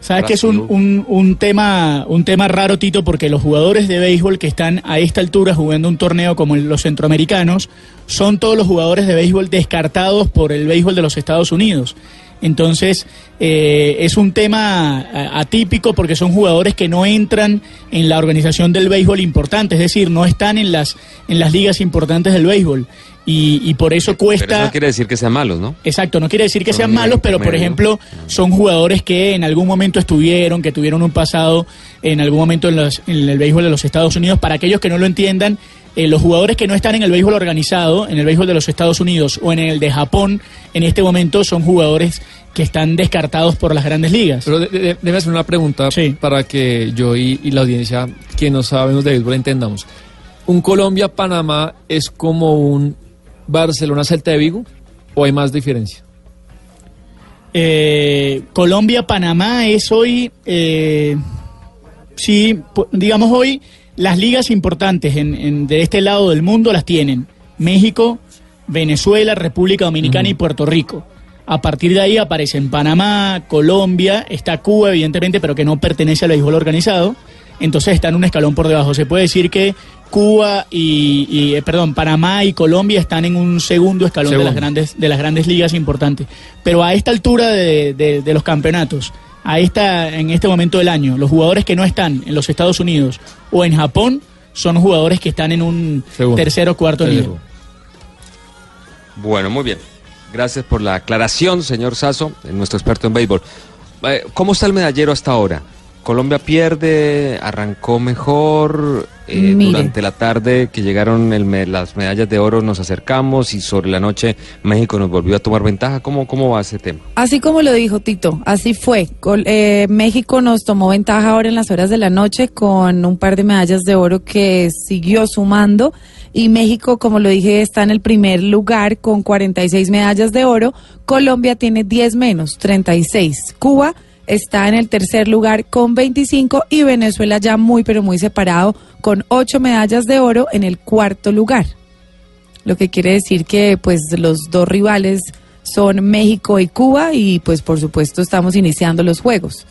Sabes que es un, un, un tema un tema raro, Tito, porque los jugadores de béisbol que están a esta altura jugando un torneo como los centroamericanos son todos los jugadores de béisbol descartados por el béisbol de los Estados Unidos. Entonces, eh, es un tema a- atípico porque son jugadores que no entran en la organización del béisbol importante, es decir, no están en las, en las ligas importantes del béisbol. Y, y por eso cuesta... Pero eso no quiere decir que sean malos, ¿no? Exacto, no quiere decir que sean malos, pero por ejemplo son jugadores que en algún momento estuvieron, que tuvieron un pasado en algún momento en, los- en el béisbol de los Estados Unidos. Para aquellos que no lo entiendan, eh, los jugadores que no están en el béisbol organizado, en el béisbol de los Estados Unidos o en el de Japón, en este momento son jugadores que están descartados por las grandes ligas. Pero de- de- déjame hacer una pregunta para que yo y, y la audiencia, que no sabemos de béisbol, entendamos. Un Colombia-Panamá es como un Barcelona Celta de Vigo o hay más diferencia? Eh, Colombia, Panamá es hoy, eh, sí, digamos hoy, las ligas importantes en, en- de este lado del mundo las tienen México, Venezuela, República Dominicana y Puerto Rico. A partir de ahí aparecen Panamá, Colombia, está Cuba, evidentemente, pero que no pertenece al béisbol organizado. Entonces están un escalón por debajo. Se puede decir que Cuba y, y, eh, perdón, Panamá y Colombia están en un segundo escalón de las grandes de las grandes ligas importantes. Pero a esta altura de, de- de los campeonatos, a esta en este momento del año, los jugadores que no están en los Estados Unidos o en Japón son jugadores que están en un Segundo. tercer o cuarto Tercero. nivel. Bueno, muy bien. Gracias por la aclaración, señor Sasso, nuestro experto en béisbol. Eh, ¿Cómo está el medallero hasta ahora? Colombia pierde, arrancó mejor. Eh, durante la tarde que llegaron el las medallas de oro nos acercamos y sobre la noche México nos volvió a tomar ventaja. ¿Cómo, cómo va ese tema? Así como lo dijo Tito, así fue. Col- eh, México nos tomó ventaja ahora en las horas de la noche con un par de medallas de oro que siguió sumando y México, como lo dije, está en el primer lugar con 46 medallas de oro. Colombia tiene 10 menos, 36. Cuba está en el tercer lugar con 25 y Venezuela ya muy pero muy separado con 8 medallas de oro en el cuarto lugar. Lo que quiere decir que pues los dos rivales son México y Cuba y pues por supuesto estamos iniciando los juegos.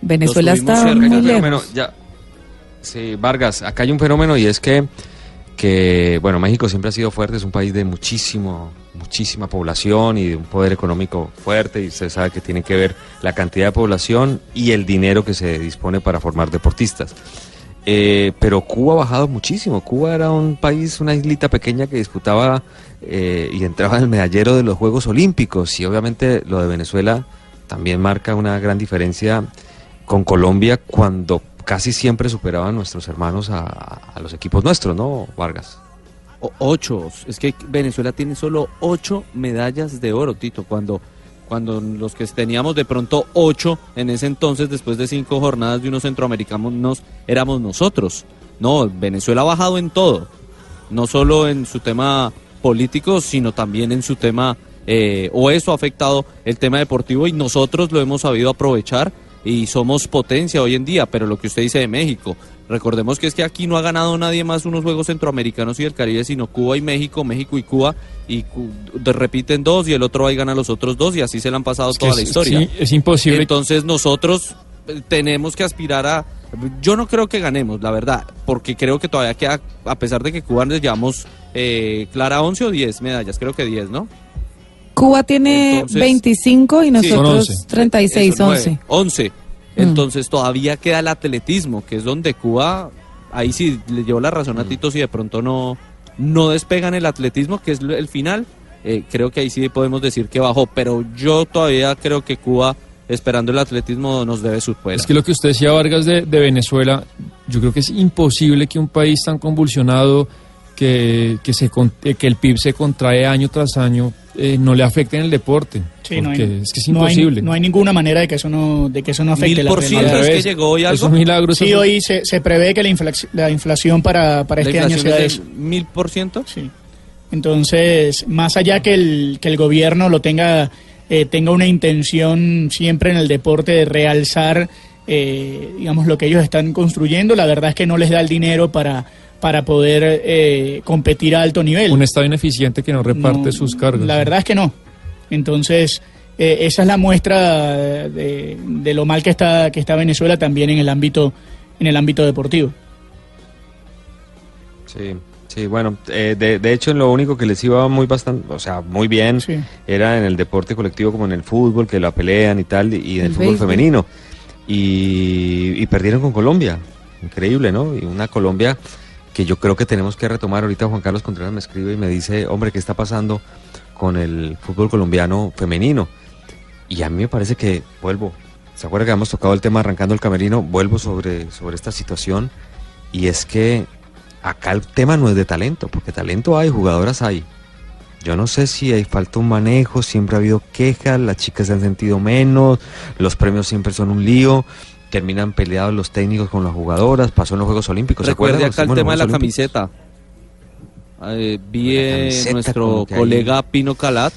Venezuela está cerca. muy lejos. ya- Sí, Vargas, acá hay un fenómeno y es que, que, bueno, México siempre ha sido fuerte, es un país de muchísimo, muchísima población y de un poder económico fuerte y usted sabe que tiene que ver la cantidad de población y el dinero que se dispone para formar deportistas. Eh, pero Cuba ha bajado muchísimo. Cuba era un país, una islita pequeña que disputaba eh, y entraba en el medallero de los Juegos Olímpicos. Y obviamente lo de Venezuela también marca una gran diferencia con Colombia cuando casi siempre superaban nuestros hermanos a, a los equipos nuestros, ¿no, Vargas? Ocho. Es que Venezuela tiene solo ocho medallas de oro, Tito. Cuando, cuando los que teníamos de pronto ocho en ese entonces, después de cinco jornadas de unos centroamericanos, éramos nosotros. No, Venezuela ha bajado en todo. No solo en su tema político, sino también en su tema, eh, o eso ha afectado el tema deportivo y nosotros lo hemos sabido aprovechar y somos potencia hoy en día, pero lo que usted dice de México, recordemos que es que aquí no ha ganado nadie más unos Juegos Centroamericanos y del Caribe, sino Cuba y México, México y Cuba, y repiten dos y el otro ahí gana los otros dos y así se le han pasado Es toda es- la historia. sí, es imposible. Entonces nosotros eh, tenemos que aspirar a... Yo no creo que ganemos, la verdad, porque creo que todavía queda, a pesar de que Cuba les llevamos eh, Clara 11 o 10 medallas, creo que 10, ¿no? Cuba tiene Entonces- 25 y Sí. nosotros Son 36, Eso, nueve, 11. 11. Entonces todavía queda el atletismo, que es donde Cuba, ahí sí le llevo la razón a Tito si de pronto no, no despegan el atletismo, que es el final. eh, creo que ahí sí podemos decir que bajó, pero yo todavía creo que Cuba, esperando el atletismo, nos debe superar. Es que lo que usted decía, Vargas, de, de Venezuela, yo creo que es imposible que un país tan convulsionado, que, que, se, con- eh, que el PIB se contrae año tras año, eh, no le afecte en el deporte. Sí, no hay- porque es que es no hay- imposible. No hay, ninguna manera de que eso no, de que eso no afecte ¿Mil por ciento es que llegó hoy algo? Es un milagro. Sí, hoy se, se prevé que la, inflac- la inflación para, para ¿La este año inflación sea es eso. del mil por ciento? Sí. Entonces, más allá que el, que el gobierno lo tenga, eh, tenga una intención siempre en el deporte de realzar, eh, digamos, lo que ellos están construyendo, la verdad es que no les da el dinero para, para poder eh, competir a alto nivel. Un Estado ineficiente que no reparte No, sus cargos. La verdad es que no. Entonces, eh, esa es la muestra de, de lo mal que está, que está Venezuela también en el ámbito, en el ámbito deportivo. Sí, sí, bueno, eh, de, de hecho lo único que les iba muy bastante, o sea, muy bien, era en el deporte colectivo como en el fútbol, que la pelean y tal, y en el, El fútbol béisbol. femenino. Y, y perdieron con Colombia, increíble, ¿no? Y una Colombia que yo creo que tenemos que retomar. Ahorita Juan Carlos Contreras me escribe y me dice, hombre, ¿qué está pasando con el fútbol colombiano femenino? Y a mí me parece que, vuelvo, ¿se acuerda que hemos tocado el tema arrancando el camerino? Vuelvo sobre, sobre esta situación y es que acá el tema no es de talento, porque talento hay, jugadoras hay. Yo no sé si hay falta un manejo, siempre ha habido quejas, las chicas se han sentido menos, los premios siempre son un lío, terminan peleados los técnicos con las jugadoras, pasó en los Juegos Olímpicos, ¿se Recuerde acá el tema de la Olímpicos. camiseta. eh, vi eh, camiseta nuestro colega Pino Calat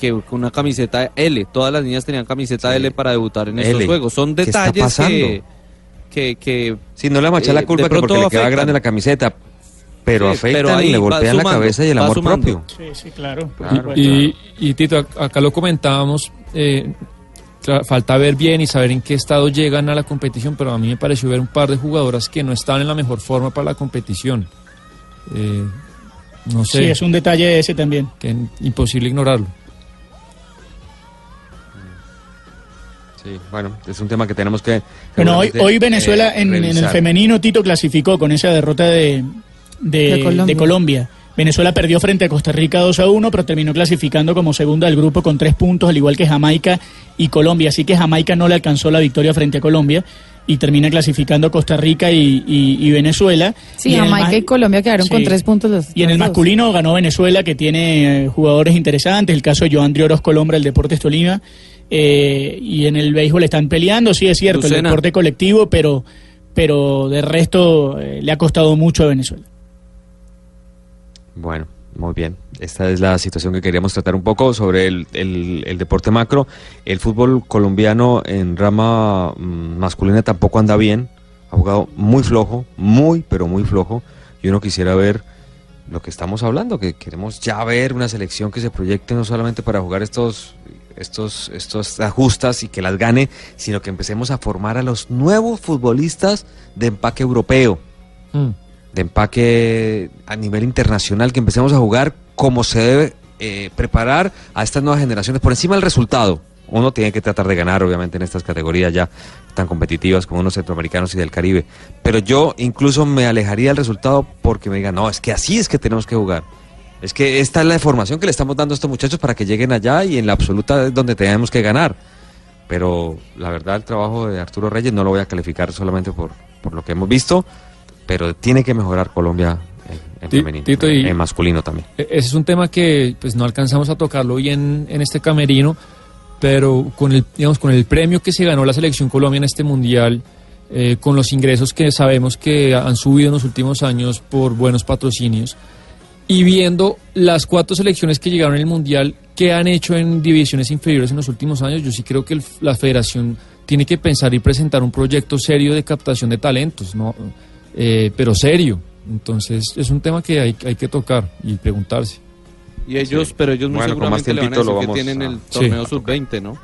que con una camiseta L, todas las niñas tenían camiseta L para debutar en estos L. juegos. Son ¿Qué está detalles que, pasando? que, que Si no le vamos a echar la eh, culpa que porque le queda grande la camiseta, pero Sí, afectan pero y le golpean la cabeza y el amor sumando. propio. Sí, sí, claro. Claro. Y, y Tito, ac- acá lo comentábamos, eh, falta ver bien y saber en qué estado llegan a la competición, pero a mí me pareció ver un par de jugadoras que no estaban en la mejor forma para la competición. Eh, no sé. Sí, es un detalle ese también. que imposible ignorarlo. Sí, bueno, es un tema que tenemos que... Bueno, hoy, hoy Venezuela eh, en, en el femenino Tito clasificó con esa derrota de, de, De Colombia. de Colombia. Venezuela perdió frente a Costa Rica 2 a 1, pero terminó clasificando como segunda del grupo con tres puntos, al igual que Jamaica y Colombia. Así que Jamaica no le alcanzó la victoria frente a Colombia y termina clasificando Costa Rica y, y- y Venezuela. Sí, Y Jamaica ma- y Colombia quedaron con tres puntos los Y en el dos. masculino ganó Venezuela, que tiene eh, jugadores interesantes, el caso de Joandri Orozco Lombra, el Deportes Tolima, eh, y en el béisbol están peleando, sí es cierto, el deporte colectivo, pero, pero de resto eh, le ha costado mucho a Venezuela. Bueno, muy bien. Esta es la situación que queríamos tratar un poco sobre el, el- el deporte macro. El fútbol colombiano en rama mm, masculina tampoco anda bien. Ha jugado muy flojo, muy, pero muy flojo. Y uno quisiera ver lo que estamos hablando, que queremos ya ver una selección que se proyecte no solamente para jugar estos, estos, estos ajustas y que las gane, sino que empecemos a formar a los nuevos futbolistas de empaque europeo de empaque a nivel internacional, que empecemos a jugar como se debe eh, preparar a estas nuevas generaciones por encima del resultado. Uno tiene que tratar de ganar, obviamente, en estas categorías ya tan competitivas como unos centroamericanos y del Caribe. Pero yo incluso me alejaría del resultado porque me digan, no, es que así es que tenemos que jugar. Es que esta es la formación que le estamos dando a estos muchachos para que lleguen allá y en la absoluta es donde tenemos que ganar. Pero la verdad, el trabajo de Arturo Reyes no lo voy a calificar solamente por, por lo que hemos visto, pero tiene que mejorar Colombia en, femenino, Tito, y- en masculino también. E- Ese es un tema que pues no alcanzamos a tocarlo hoy en, en este camerino, pero con el, digamos, con el premio que se ganó la selección Colombia en este mundial, eh, con los ingresos que sabemos que han subido en los últimos años por buenos patrocinios, y viendo las cuatro selecciones que llegaron al mundial, que han hecho en divisiones inferiores en los últimos años, yo sí creo que el- la federación tiene que pensar y presentar un proyecto serio de captación de talentos, ¿no? Eh, pero serio. Entonces es un tema que hay, hay que tocar y preguntarse. Y ellos, pero ellos muy Bueno, seguramente le van a tiempito lo decir que tienen a- el Sí. torneo sub-20, ¿no?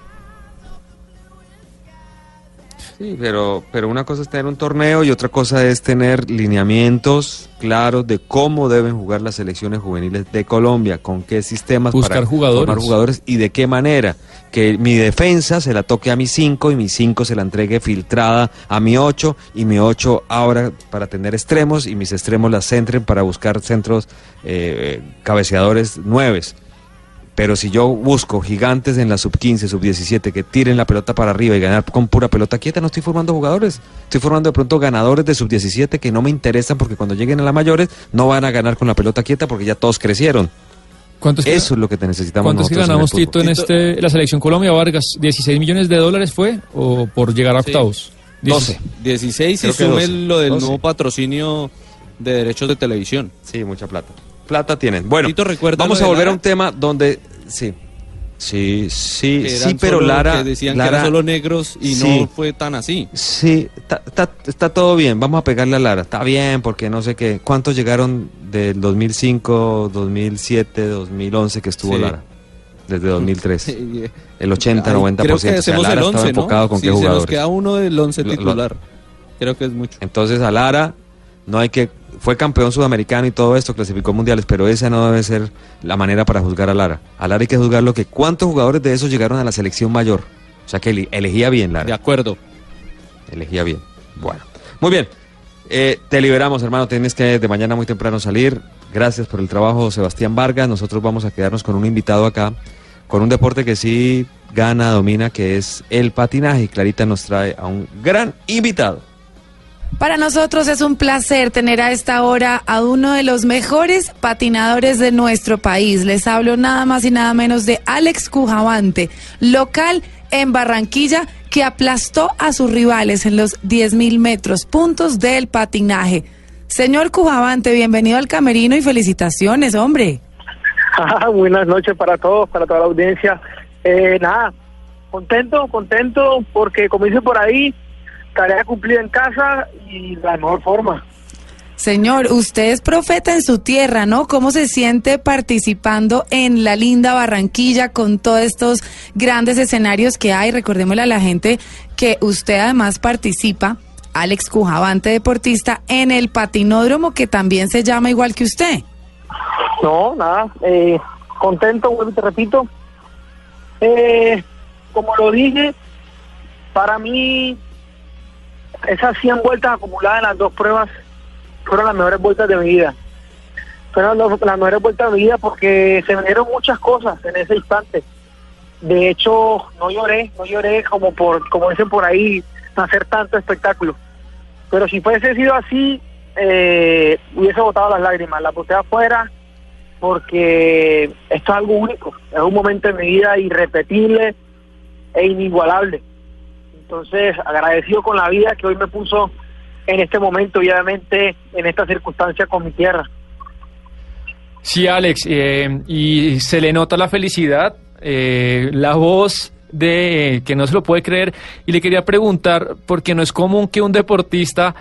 Sí, pero, pero una cosa es tener un torneo y otra cosa es tener lineamientos claros de cómo deben jugar las selecciones juveniles de Colombia, con qué sistemas Buscar para jugadores. formar jugadores y de qué manera. Que mi defensa se la toque a mi 5 y mi 5 se la entregue filtrada a mi 8 y mi 8 ahora para tener extremos y mis extremos las centren para buscar centros eh, cabeceadores nueves. Pero si yo busco gigantes en la sub 15, sub 17 que tiren la pelota para arriba y ganar con pura pelota quieta, no estoy formando jugadores. Estoy formando de pronto ganadores de sub 17 que no me interesan porque cuando lleguen a las mayores no van a ganar con la pelota quieta porque ya todos crecieron. ¿Cuántos que- Eso es lo que necesitamos ¿Cuántos que en ganamos, fútbol. Tito, en este, la selección Colombia Vargas? ¿16 millones de dólares fue? ¿O por llegar a Sí. octavos? 12. 16 y sume 12. lo del 12. nuevo patrocinio de derechos de televisión. Sí, mucha plata. Plata tienen. Bueno, Tito, ¿recuerda vamos a volver a un tema donde... Sí, sí, sí, Que sí, pero solo- Lara... que decían que Lara- eran solo negros y Sí. no fue tan así. Sí, está, está- está todo bien, vamos a pegarle a Lara, está bien, porque no sé qué. ¿Cuántos llegaron del 2005, 2007, 2011 que estuvo Sí. Lara? Desde 2003. Sí. El 80, Ay, 90%. Creo que o sea, Lara el 11, estaba ¿no? enfocado con Sí, qué se nos jugadores. queda uno del 11 Lo- lo- titular. Creo que es mucho. Entonces a Lara no hay que... Fue campeón sudamericano y todo esto, clasificó mundiales, pero esa no debe ser la manera para juzgar a Lara. A Lara hay que juzgar lo que... ¿Cuántos jugadores de esos llegaron a la selección mayor? O sea que ele- elegía bien Lara. De acuerdo. Elegía bien. Bueno, muy bien. Eh, te liberamos, hermano. Tienes que de mañana muy temprano salir. Gracias por el trabajo, Sebastián Vargas. Nosotros vamos a quedarnos con un invitado acá, con un deporte que sí gana, domina, que es el patinaje. Y Clarita nos trae a un gran invitado. Para nosotros es un placer tener a esta hora a uno de los mejores patinadores de nuestro país. Les hablo nada más y nada menos de Alex Cujavante, local en Barranquilla, que aplastó a sus rivales en los 10.000 metros, puntos del patinaje. Señor Cujavante, bienvenido al Camerino y felicitaciones, hombre. Buenas noches para todos, para toda la audiencia. Eh, nada, contento, contento, porque como dice por ahí, tarea cumplida en casa y la mejor forma. Señor, usted es profeta en su tierra, ¿no? ¿Cómo se siente participando en la linda Barranquilla con todos estos grandes escenarios que hay? Recordémosle a la gente que usted además participa, Alex Cujavante, deportista, en el patinódromo que también se llama igual que usted. No, nada, eh, contento, vuelvo y te repito. Eh, como lo dije, para mí esas 100 vueltas acumuladas en las dos pruebas fueron las mejores vueltas de mi vida. Fueron las mejores vueltas de mi vida porque se vinieron muchas cosas en ese instante. De hecho, no lloré, no lloré como por, como dicen por ahí, hacer tanto espectáculo. Pero si fuese sido así, eh, hubiese botado las lágrimas, las boté afuera, porque esto es algo único, es un momento en mi vida irrepetible e inigualable. Entonces, agradecido con la vida que hoy me puso en este momento y obviamente en esta circunstancia con mi tierra. Sí, Alex, eh, y se le nota la felicidad, eh, la voz de que no se lo puede creer. Y le quería preguntar, porque no es común que un deportista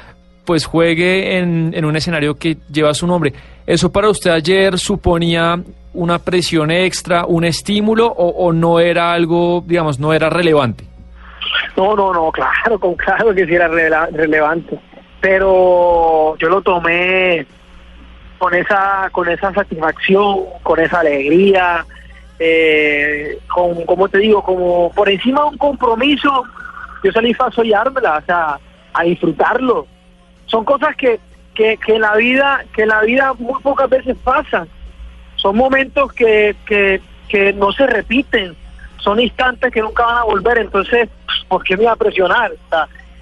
pues juegue en, en un escenario que lleva su nombre. ¿Eso para usted ayer suponía una presión extra, un estímulo o no era algo, digamos, no era relevante? No, no, no, claro, con claro que sí era relevante, pero yo lo tomé con esa, con esa satisfacción, con esa alegría, eh, con, como te digo, como por encima de un compromiso, yo salí a soñármela, o sea, a disfrutarlo. Son cosas que, que, que en la vida, que la vida muy pocas veces pasan. Son momentos que, que, que no se repiten, son instantes que nunca van a volver, entonces, ¿por qué me iba a presionar?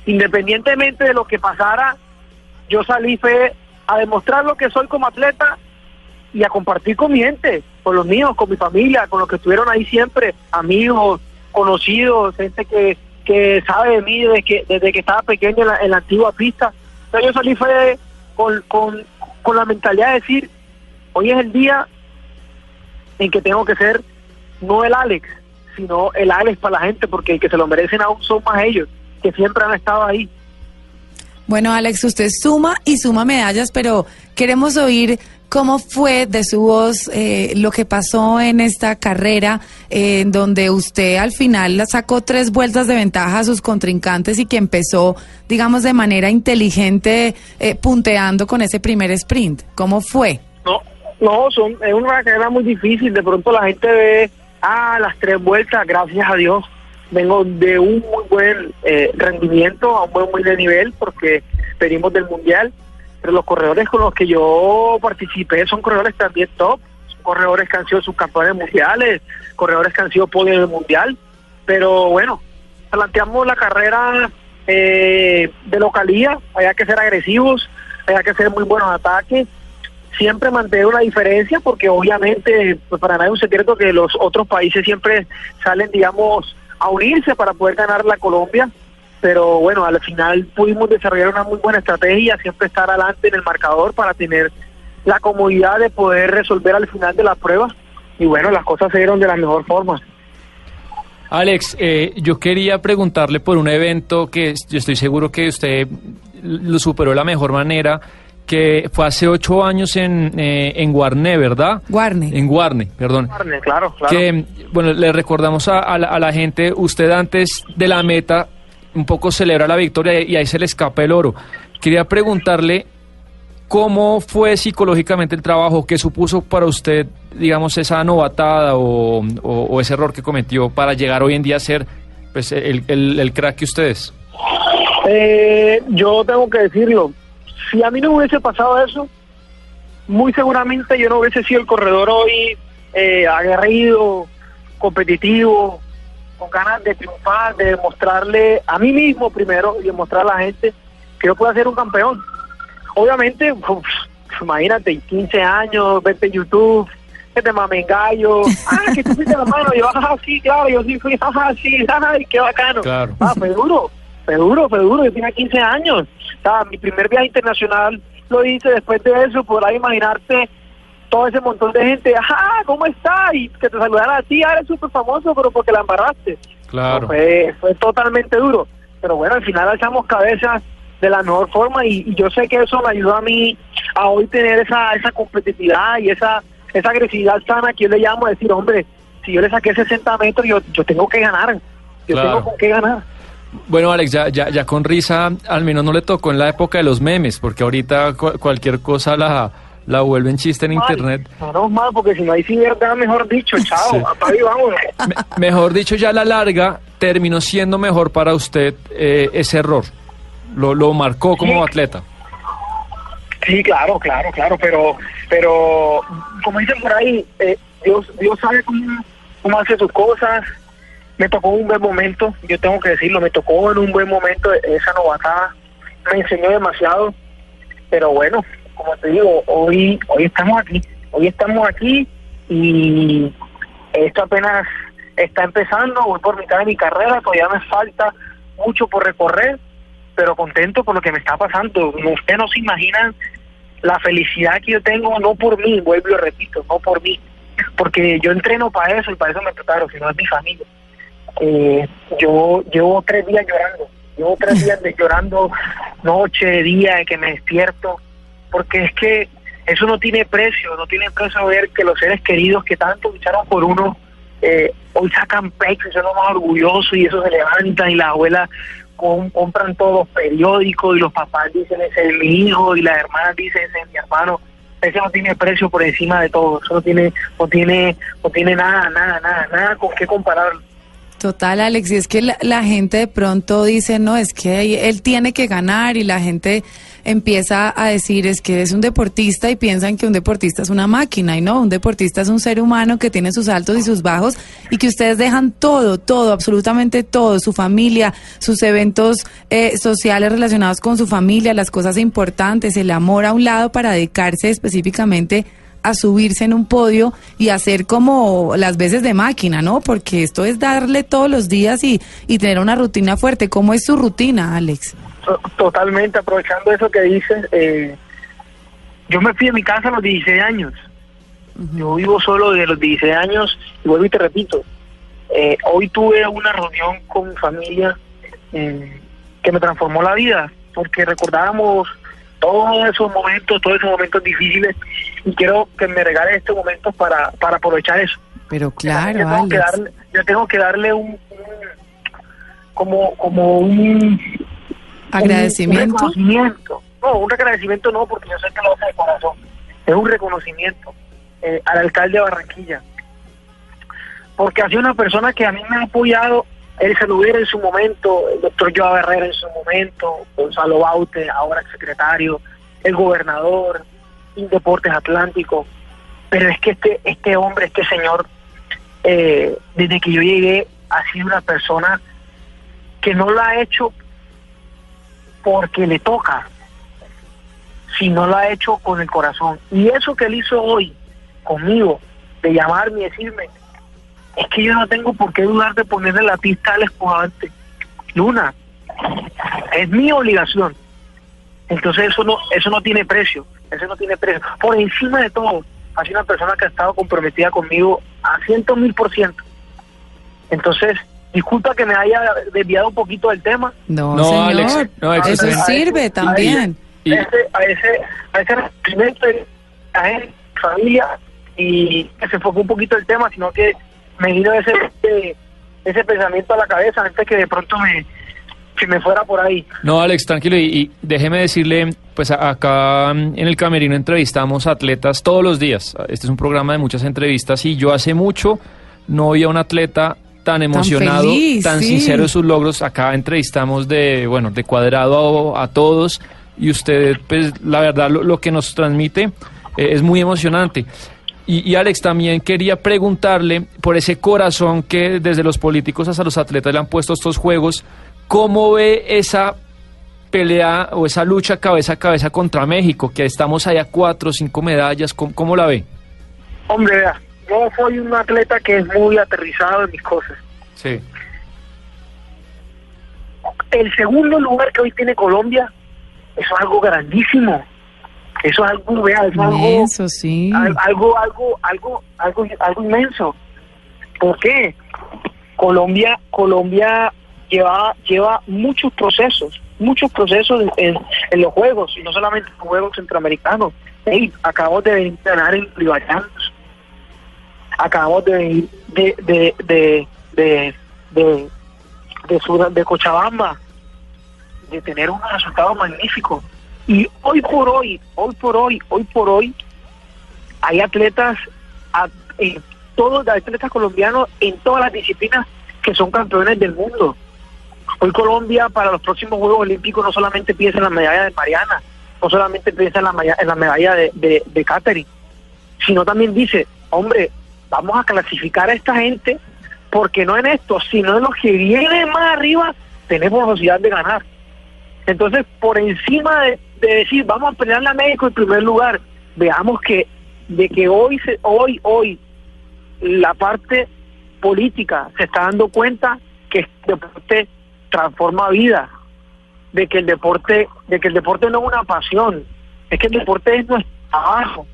Independientemente de lo que pasara, yo salí fue a demostrar lo que soy como atleta y a compartir con mi gente, con los míos, con mi familia, con los que estuvieron ahí siempre, amigos, conocidos, gente que, que sabe de mí desde que, desde que estaba pequeño en la, en la antigua pista. Entonces yo salí fue con, con, con la mentalidad de decir, hoy es el día en que tengo que ser no el Alex, sino el Alex para la gente, porque el que se lo merecen aún son más ellos, que siempre han estado ahí. Bueno, Alex, usted suma y suma medallas, pero queremos oír cómo fue de su voz eh, lo que pasó en esta carrera, eh, en donde usted al final sacó tres vueltas de ventaja a sus contrincantes y que empezó, digamos, de manera inteligente, eh, punteando con ese primer sprint. ¿Cómo fue? No, no, son, es una carrera muy difícil. De pronto la gente ve, ah, las tres vueltas, gracias a Dios. Vengo de un muy buen eh, rendimiento, a un buen, muy buen nivel, porque venimos del Mundial. Pero los corredores con los que yo participé son corredores también top. Son corredores que han sido subcampeones mundiales, corredores que han sido podio del Mundial. Pero bueno, planteamos la carrera eh, de localía, había que ser agresivos, había que ser muy buenos ataques siempre mantener una diferencia porque obviamente pues para nadie es un secreto que los otros países siempre salen digamos a unirse para poder ganar la Colombia pero bueno al final pudimos desarrollar una muy buena estrategia siempre estar adelante en el marcador para tener la comodidad de poder resolver al final de la prueba y bueno las cosas se dieron de la mejor forma. Alex, eh, yo quería preguntarle por un evento que yo estoy seguro que usted lo superó de la mejor manera, que fue hace ocho años en, eh, en Guarné, ¿verdad? Guarne. En Guarne, perdón. claro claro Que, bueno, le recordamos a, a la, a la gente, usted antes de la meta un poco celebra la victoria y ahí se le escapa el oro. Quería preguntarle cómo fue psicológicamente el trabajo, qué supuso para usted, digamos, esa novatada o, o- o ese error que cometió para llegar hoy en día a ser pues, el, el- el crack que usted es. Eh, yo tengo que decirlo, si a mí no hubiese pasado eso, muy seguramente yo no hubiese sido el corredor hoy eh, aguerrido, competitivo, con ganas de triunfar, de demostrarle a mí mismo primero y demostrar a la gente que yo puedo ser un campeón. Obviamente, imagínate, 15 años, vete en YouTube, que te mamen gallo, ah, que tú fuiste la mano, yo, ah, sí, claro, yo sí fui, ah, sí, ay, qué bacano. Claro. Ah, fue duro, fue duro, fue duro, yo tenía 15 años. Sea, mi primer viaje internacional lo hice, después de eso podrás imaginarte todo ese montón de gente, ajá, ¿cómo está? Y que te saludaran a ti, ah, eres súper famoso, pero porque la embarraste. Claro. Fue, fue totalmente duro. Pero bueno, al final alzamos cabezas de la mejor forma y, y yo sé que eso me ayudó a mí a hoy tener esa, esa competitividad y esa, esa agresividad sana que yo le llamo a decir, hombre, si yo le saqué 60 metros, yo, yo tengo que ganar. Yo Claro. tengo con qué ganar. Bueno, Alex, ya, ya, ya con risa, al menos no le tocó en la época de los memes, porque ahorita cu- cualquier cosa la, la vuelven chiste en internet. Menos mal, porque si no hay verdad, mejor dicho, chao, Sí. vámonos. Mejor dicho, ya a la larga terminó siendo mejor para usted eh, ese error. Lo, lo marcó como atleta. Sí, claro, claro, claro, pero, pero como dicen por ahí, eh, Dios, Dios sabe cómo, cómo hace sus cosas. Me tocó un buen momento, yo tengo que decirlo, me tocó en un buen momento esa novatada, me enseñó demasiado, pero bueno, como te digo, hoy, hoy estamos aquí, hoy estamos aquí y esto apenas está empezando, voy por mitad de mi carrera, todavía me falta mucho por recorrer, pero contento por lo que me está pasando. Ustedes no se imaginan la felicidad que yo tengo, no por mí, vuelvo y repito, no por mí, porque yo entreno para eso y para eso me preparo, sino es mi familia. Eh, yo llevo tres días llorando, llevo tres días de llorando noche, día, de que me despierto, porque es que eso no tiene precio, no tiene precio ver que los seres queridos que tanto lucharon por uno, eh, hoy sacan pecho y son los más orgullosos y eso se levantan y la abuela com- compran todos los periódicos y los papás dicen ese es mi hijo y las hermanas dicen ese es mi hermano ese no tiene precio por encima de todo eso no tiene no tiene no tiene nada nada nada nada con qué compararlo Total, Alex, y es que la, gente de pronto dice, no, es que él tiene que ganar y la gente empieza a decir, es que es un deportista y piensan que un deportista es una máquina y no, un deportista es un ser humano que tiene sus altos y sus bajos y que ustedes dejan todo, todo, absolutamente todo, su familia, sus eventos eh, sociales relacionados con su familia, las cosas importantes, el amor a un lado para dedicarse específicamente a subirse en un podio y hacer como las veces de máquina, ¿no? Porque esto es darle todos los días y, y tener una rutina fuerte. ¿Cómo es su rutina, Alex? To- totalmente aprovechando eso que dices eh, yo me fui de mi casa a los 16 años yo vivo solo desde los 16 años y vuelvo y te repito eh, hoy tuve una reunión con mi familia eh, que me transformó la vida porque recordábamos todos esos momentos todos esos momentos difíciles y quiero que me regale este momento para, para aprovechar eso. Pero yo claro, tengo que darle, yo tengo que darle un, un- como como un Agradecimiento. un reconocimiento. No un agradecimiento no porque yo sé que lo hace de corazón. Es un reconocimiento eh, al alcalde de Barranquilla. Porque ha sido una persona que a mí me ha apoyado el Saludero en su momento, el doctor Joao Herrera en su momento, Gonzalo Baute, ahora secretario, el gobernador, Indeportes Atlántico, pero es que este, este hombre, este señor, eh, desde que yo llegué, ha sido una persona que no lo ha hecho porque le toca, sino lo ha hecho con el corazón. Y eso que él hizo hoy conmigo, de llamarme y decirme, es que yo no tengo por qué dudar de ponerle la pista al espojante. Luna, es mi obligación. Entonces eso no, eso no tiene precio, eso no tiene precio. Por encima de todo, ha sido una persona que ha estado comprometida conmigo a ciento mil por ciento. Entonces, disculpa que me haya desviado un poquito del tema. No, No, señor. Alex, no, Alex, Eso sirve también. A ese, a ese, a ese a él, familia, y que se enfocó un poquito el tema, sino que me vino ese, ese, ese pensamiento a la cabeza antes que de pronto me, que me fuera por ahí. No, Alex, tranquilo. Y, y déjeme decirle, pues a- acá en el Camerino entrevistamos atletas todos los días. Este es un programa de muchas entrevistas y yo hace mucho no vi a un atleta tan emocionado, tan, feliz, sí. sincero de sus logros. Acá entrevistamos de, bueno, de cuadrado a, a todos y usted, pues la verdad, lo, lo que nos transmite eh, es muy emocionante. Y, y Alex, también quería preguntarle por ese corazón que desde los políticos hasta los atletas le han puesto estos juegos, ¿cómo ve esa pelea o esa lucha cabeza a cabeza contra México? Que estamos allá cuatro o cinco medallas, ¿cómo, cómo la ve? Hombre, vea, yo soy un atleta que es muy aterrizado en mis cosas. Sí. El segundo lugar que hoy tiene Colombia es algo grandísimo. Eso es algo real, es algo, sí. algo, algo, algo, algo, algo inmenso. ¿Por qué? Colombia, Colombia lleva, lleva muchos procesos, muchos procesos en, en- los juegos, y no solamente en los juegos centroamericanos. Ey, acabamos de venir a ganar en Riballanos. Acabamos de venir de, de, de, de, de, de, Sud- de Cochabamba, de tener unos resultados magníficos. Y hoy por hoy, hoy por hoy, hoy por hoy, hay atletas, a- en todos los atletas colombianos en todas las disciplinas que son campeones del mundo. Hoy Colombia para los próximos Juegos Olímpicos no solamente piensa en la medalla de Mariana, no solamente piensa en la, en la medalla de, de, de sino también dice, hombre, vamos a clasificar a esta gente porque no en esto, sino en los que vienen más arriba, tenemos posibilidad de ganar. Entonces, por encima de, de decir, vamos a pelearle a México en primer lugar, veamos que de que hoy, se, hoy, hoy, la parte política se está dando cuenta que el deporte transforma vidas, de que el deporte, de que el deporte no es una pasión, es que el deporte es nuestro trabajo,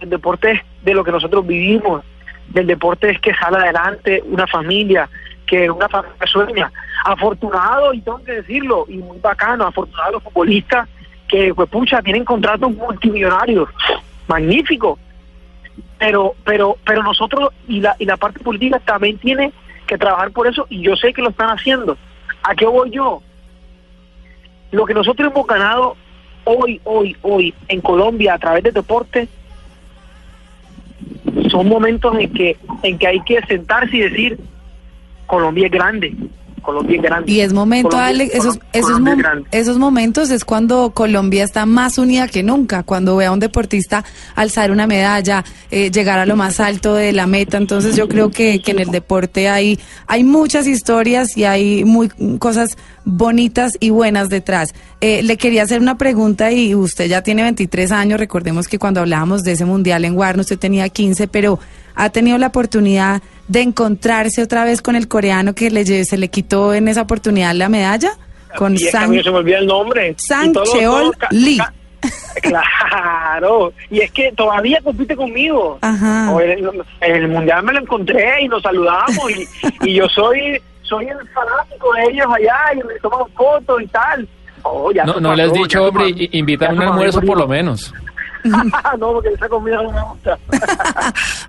el deporte es de lo que nosotros vivimos, del deporte es que sale adelante una familia, que una familia sueña. Afortunado, y tengo que decirlo, y muy bacano, afortunado los futbolistas que, pues pucha, tienen contratos multimillonarios, magnífico. Pero, pero, pero nosotros y la, y la parte política también tiene que trabajar por eso, y yo sé que lo están haciendo. ¿A qué voy yo? Lo que nosotros hemos ganado hoy, hoy, hoy en Colombia a través del deporte son momentos en que en que hay que sentarse y decir Colombia es grande, Colombia es grande. Y es momento, Colombia- Alex, esos, esos, mom- esos momentos es cuando Colombia está más unida que nunca, cuando ve a un deportista alzar una medalla, eh, llegar a lo más alto de la meta. Entonces yo creo que, que en el deporte hay, hay muchas historias y hay muy cosas bonitas y buenas detrás. Eh, le quería hacer una pregunta y usted ya tiene 23 años, recordemos que cuando hablábamos de ese mundial en Warner usted tenía 15, pero ha tenido la oportunidad de encontrarse otra vez con el coreano que le, se le quitó en esa oportunidad la medalla, con y Sang, mí no se me olvida el nombre. Sang Y todo- todo Cheol Lee. Claro, y es que todavía compite conmigo. Ajá. En, en el mundial me lo encontré y nos saludamos y, y yo soy soy el fanático de ellos allá y me toman fotos y tal. Oh, ya No, no le has dicho, hombre, pasó. i- invítame Ya un almuerzo por lo menos. no, porque esa comida no me gusta.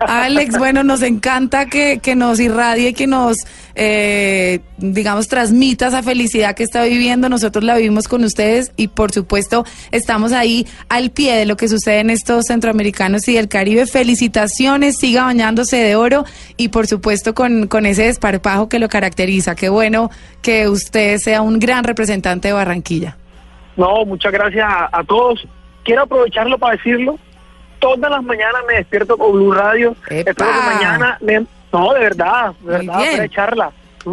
Alex, bueno, nos encanta que, que nos irradie, que nos, eh, digamos, transmita esa felicidad que está viviendo. Nosotros la vivimos con ustedes y, por supuesto, estamos ahí al pie de lo que sucede en estos centroamericanos y del Caribe. Felicitaciones, siga bañándose de oro y, por supuesto, con, con ese desparpajo que lo caracteriza. Qué bueno que usted sea un gran representante de Barranquilla. No, muchas gracias a, a todos. Quiero aprovecharlo para decirlo. Todas las mañanas me despierto con Blue Radio. Espero que mañana me... No, de verdad, de verdad, para echarla.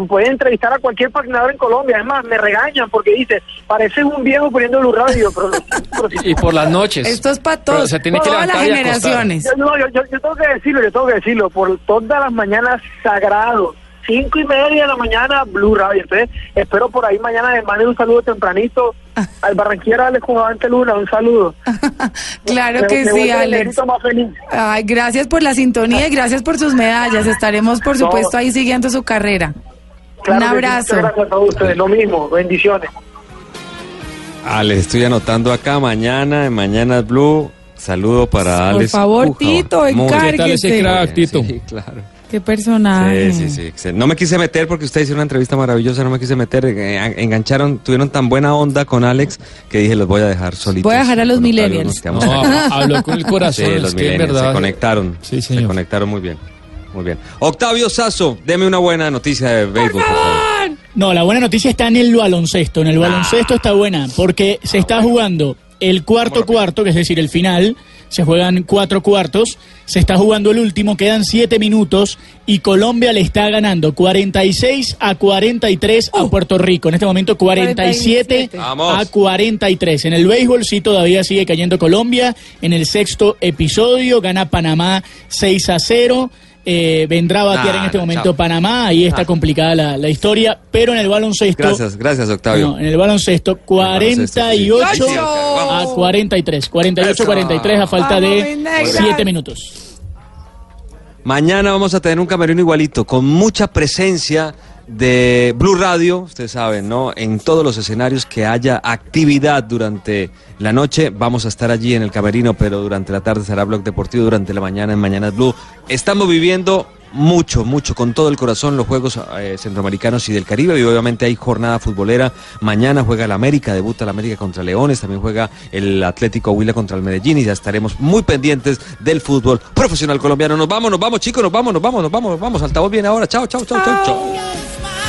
Pueden entrevistar a cualquier patinador en Colombia. Además, me regañan porque dice, pareces un viejo poniendo Blue Radio. Pero, pero si- Y por las noches. Esto es para todos, se tiene que todas las y acostar. generaciones. Yo, no, yo, yo- yo tengo que decirlo, yo tengo que decirlo. Por todas las mañanas sagrado. Cinco y media de la mañana, Blue Radio. Entonces, espero por ahí mañana les mande un saludo tempranito al barranquillero Alex Jugavante Luna. Un saludo. Claro Me- que me sí, Alex. más feliz. Ay, gracias por la sintonía y gracias por sus medallas. Estaremos, por No. supuesto, ahí siguiendo su carrera. Claro Un sí, abrazo. muchas gracias a todos ustedes. Lo mismo. Bendiciones. Ah, les estoy anotando acá mañana, en Mañana Blue. Saludo para Por Alex. favor, Puja. Tito, encárguese. ¿Qué tal ese crack, Tito? Sí, claro. Qué personaje. Sí, sí, sí. No me quise meter porque ustedes hicieron una entrevista maravillosa, no me quise meter. eh, engancharon, tuvieron tan buena onda con Alex que dije, los voy a dejar solitos. Voy a dejar a los millennials. No, habló con el corazón, Sí, es los que millennials verdad- se conectaron. Sí, Se conectaron muy bien. Muy bien. Octavio Sazo, deme una buena noticia de béisbol, por favor. No, la buena noticia está en el baloncesto. En el baloncesto está buena porque se está jugando el cuarto cuarto, que es decir, el final. Se juegan cuatro cuartos. Se está jugando el último, quedan siete minutos y Colombia le está ganando 46 a 43 a Puerto Rico. En este momento 47 Vamos. a 43. En el béisbol sí todavía sigue cayendo Colombia. En el sexto episodio gana Panamá 6 a 0. Eh, vendrá a batear Ah, en este no, momento chao. Panamá, ahí está Ah. complicada la, la historia, pero en el baloncesto, Gracias, gracias, Octavio. no, en el baloncesto, 48 a 43, 48 43 a falta de 7 minutos. Mañana vamos a tener un camerino igualito, con mucha presencia de Blue Radio, ustedes saben, ¿no? En todos los escenarios que haya actividad durante la noche, vamos a estar allí en el camerino, pero durante la tarde será Blog Deportivo, durante la mañana en Mañanas Blue. Estamos viviendo mucho, mucho, con todo el corazón los Juegos eh, Centroamericanos y del Caribe, y obviamente hay jornada futbolera. Mañana juega el América, debuta el América contra Leones, también juega el Atlético Huila contra el Medellín, y ya estaremos muy pendientes del fútbol profesional colombiano. Nos vamos, nos vamos, chicos, nos vamos, nos vamos, nos vamos, nos vamos. Altavoz viene ahora. Chao, chao, chao, chao, chao.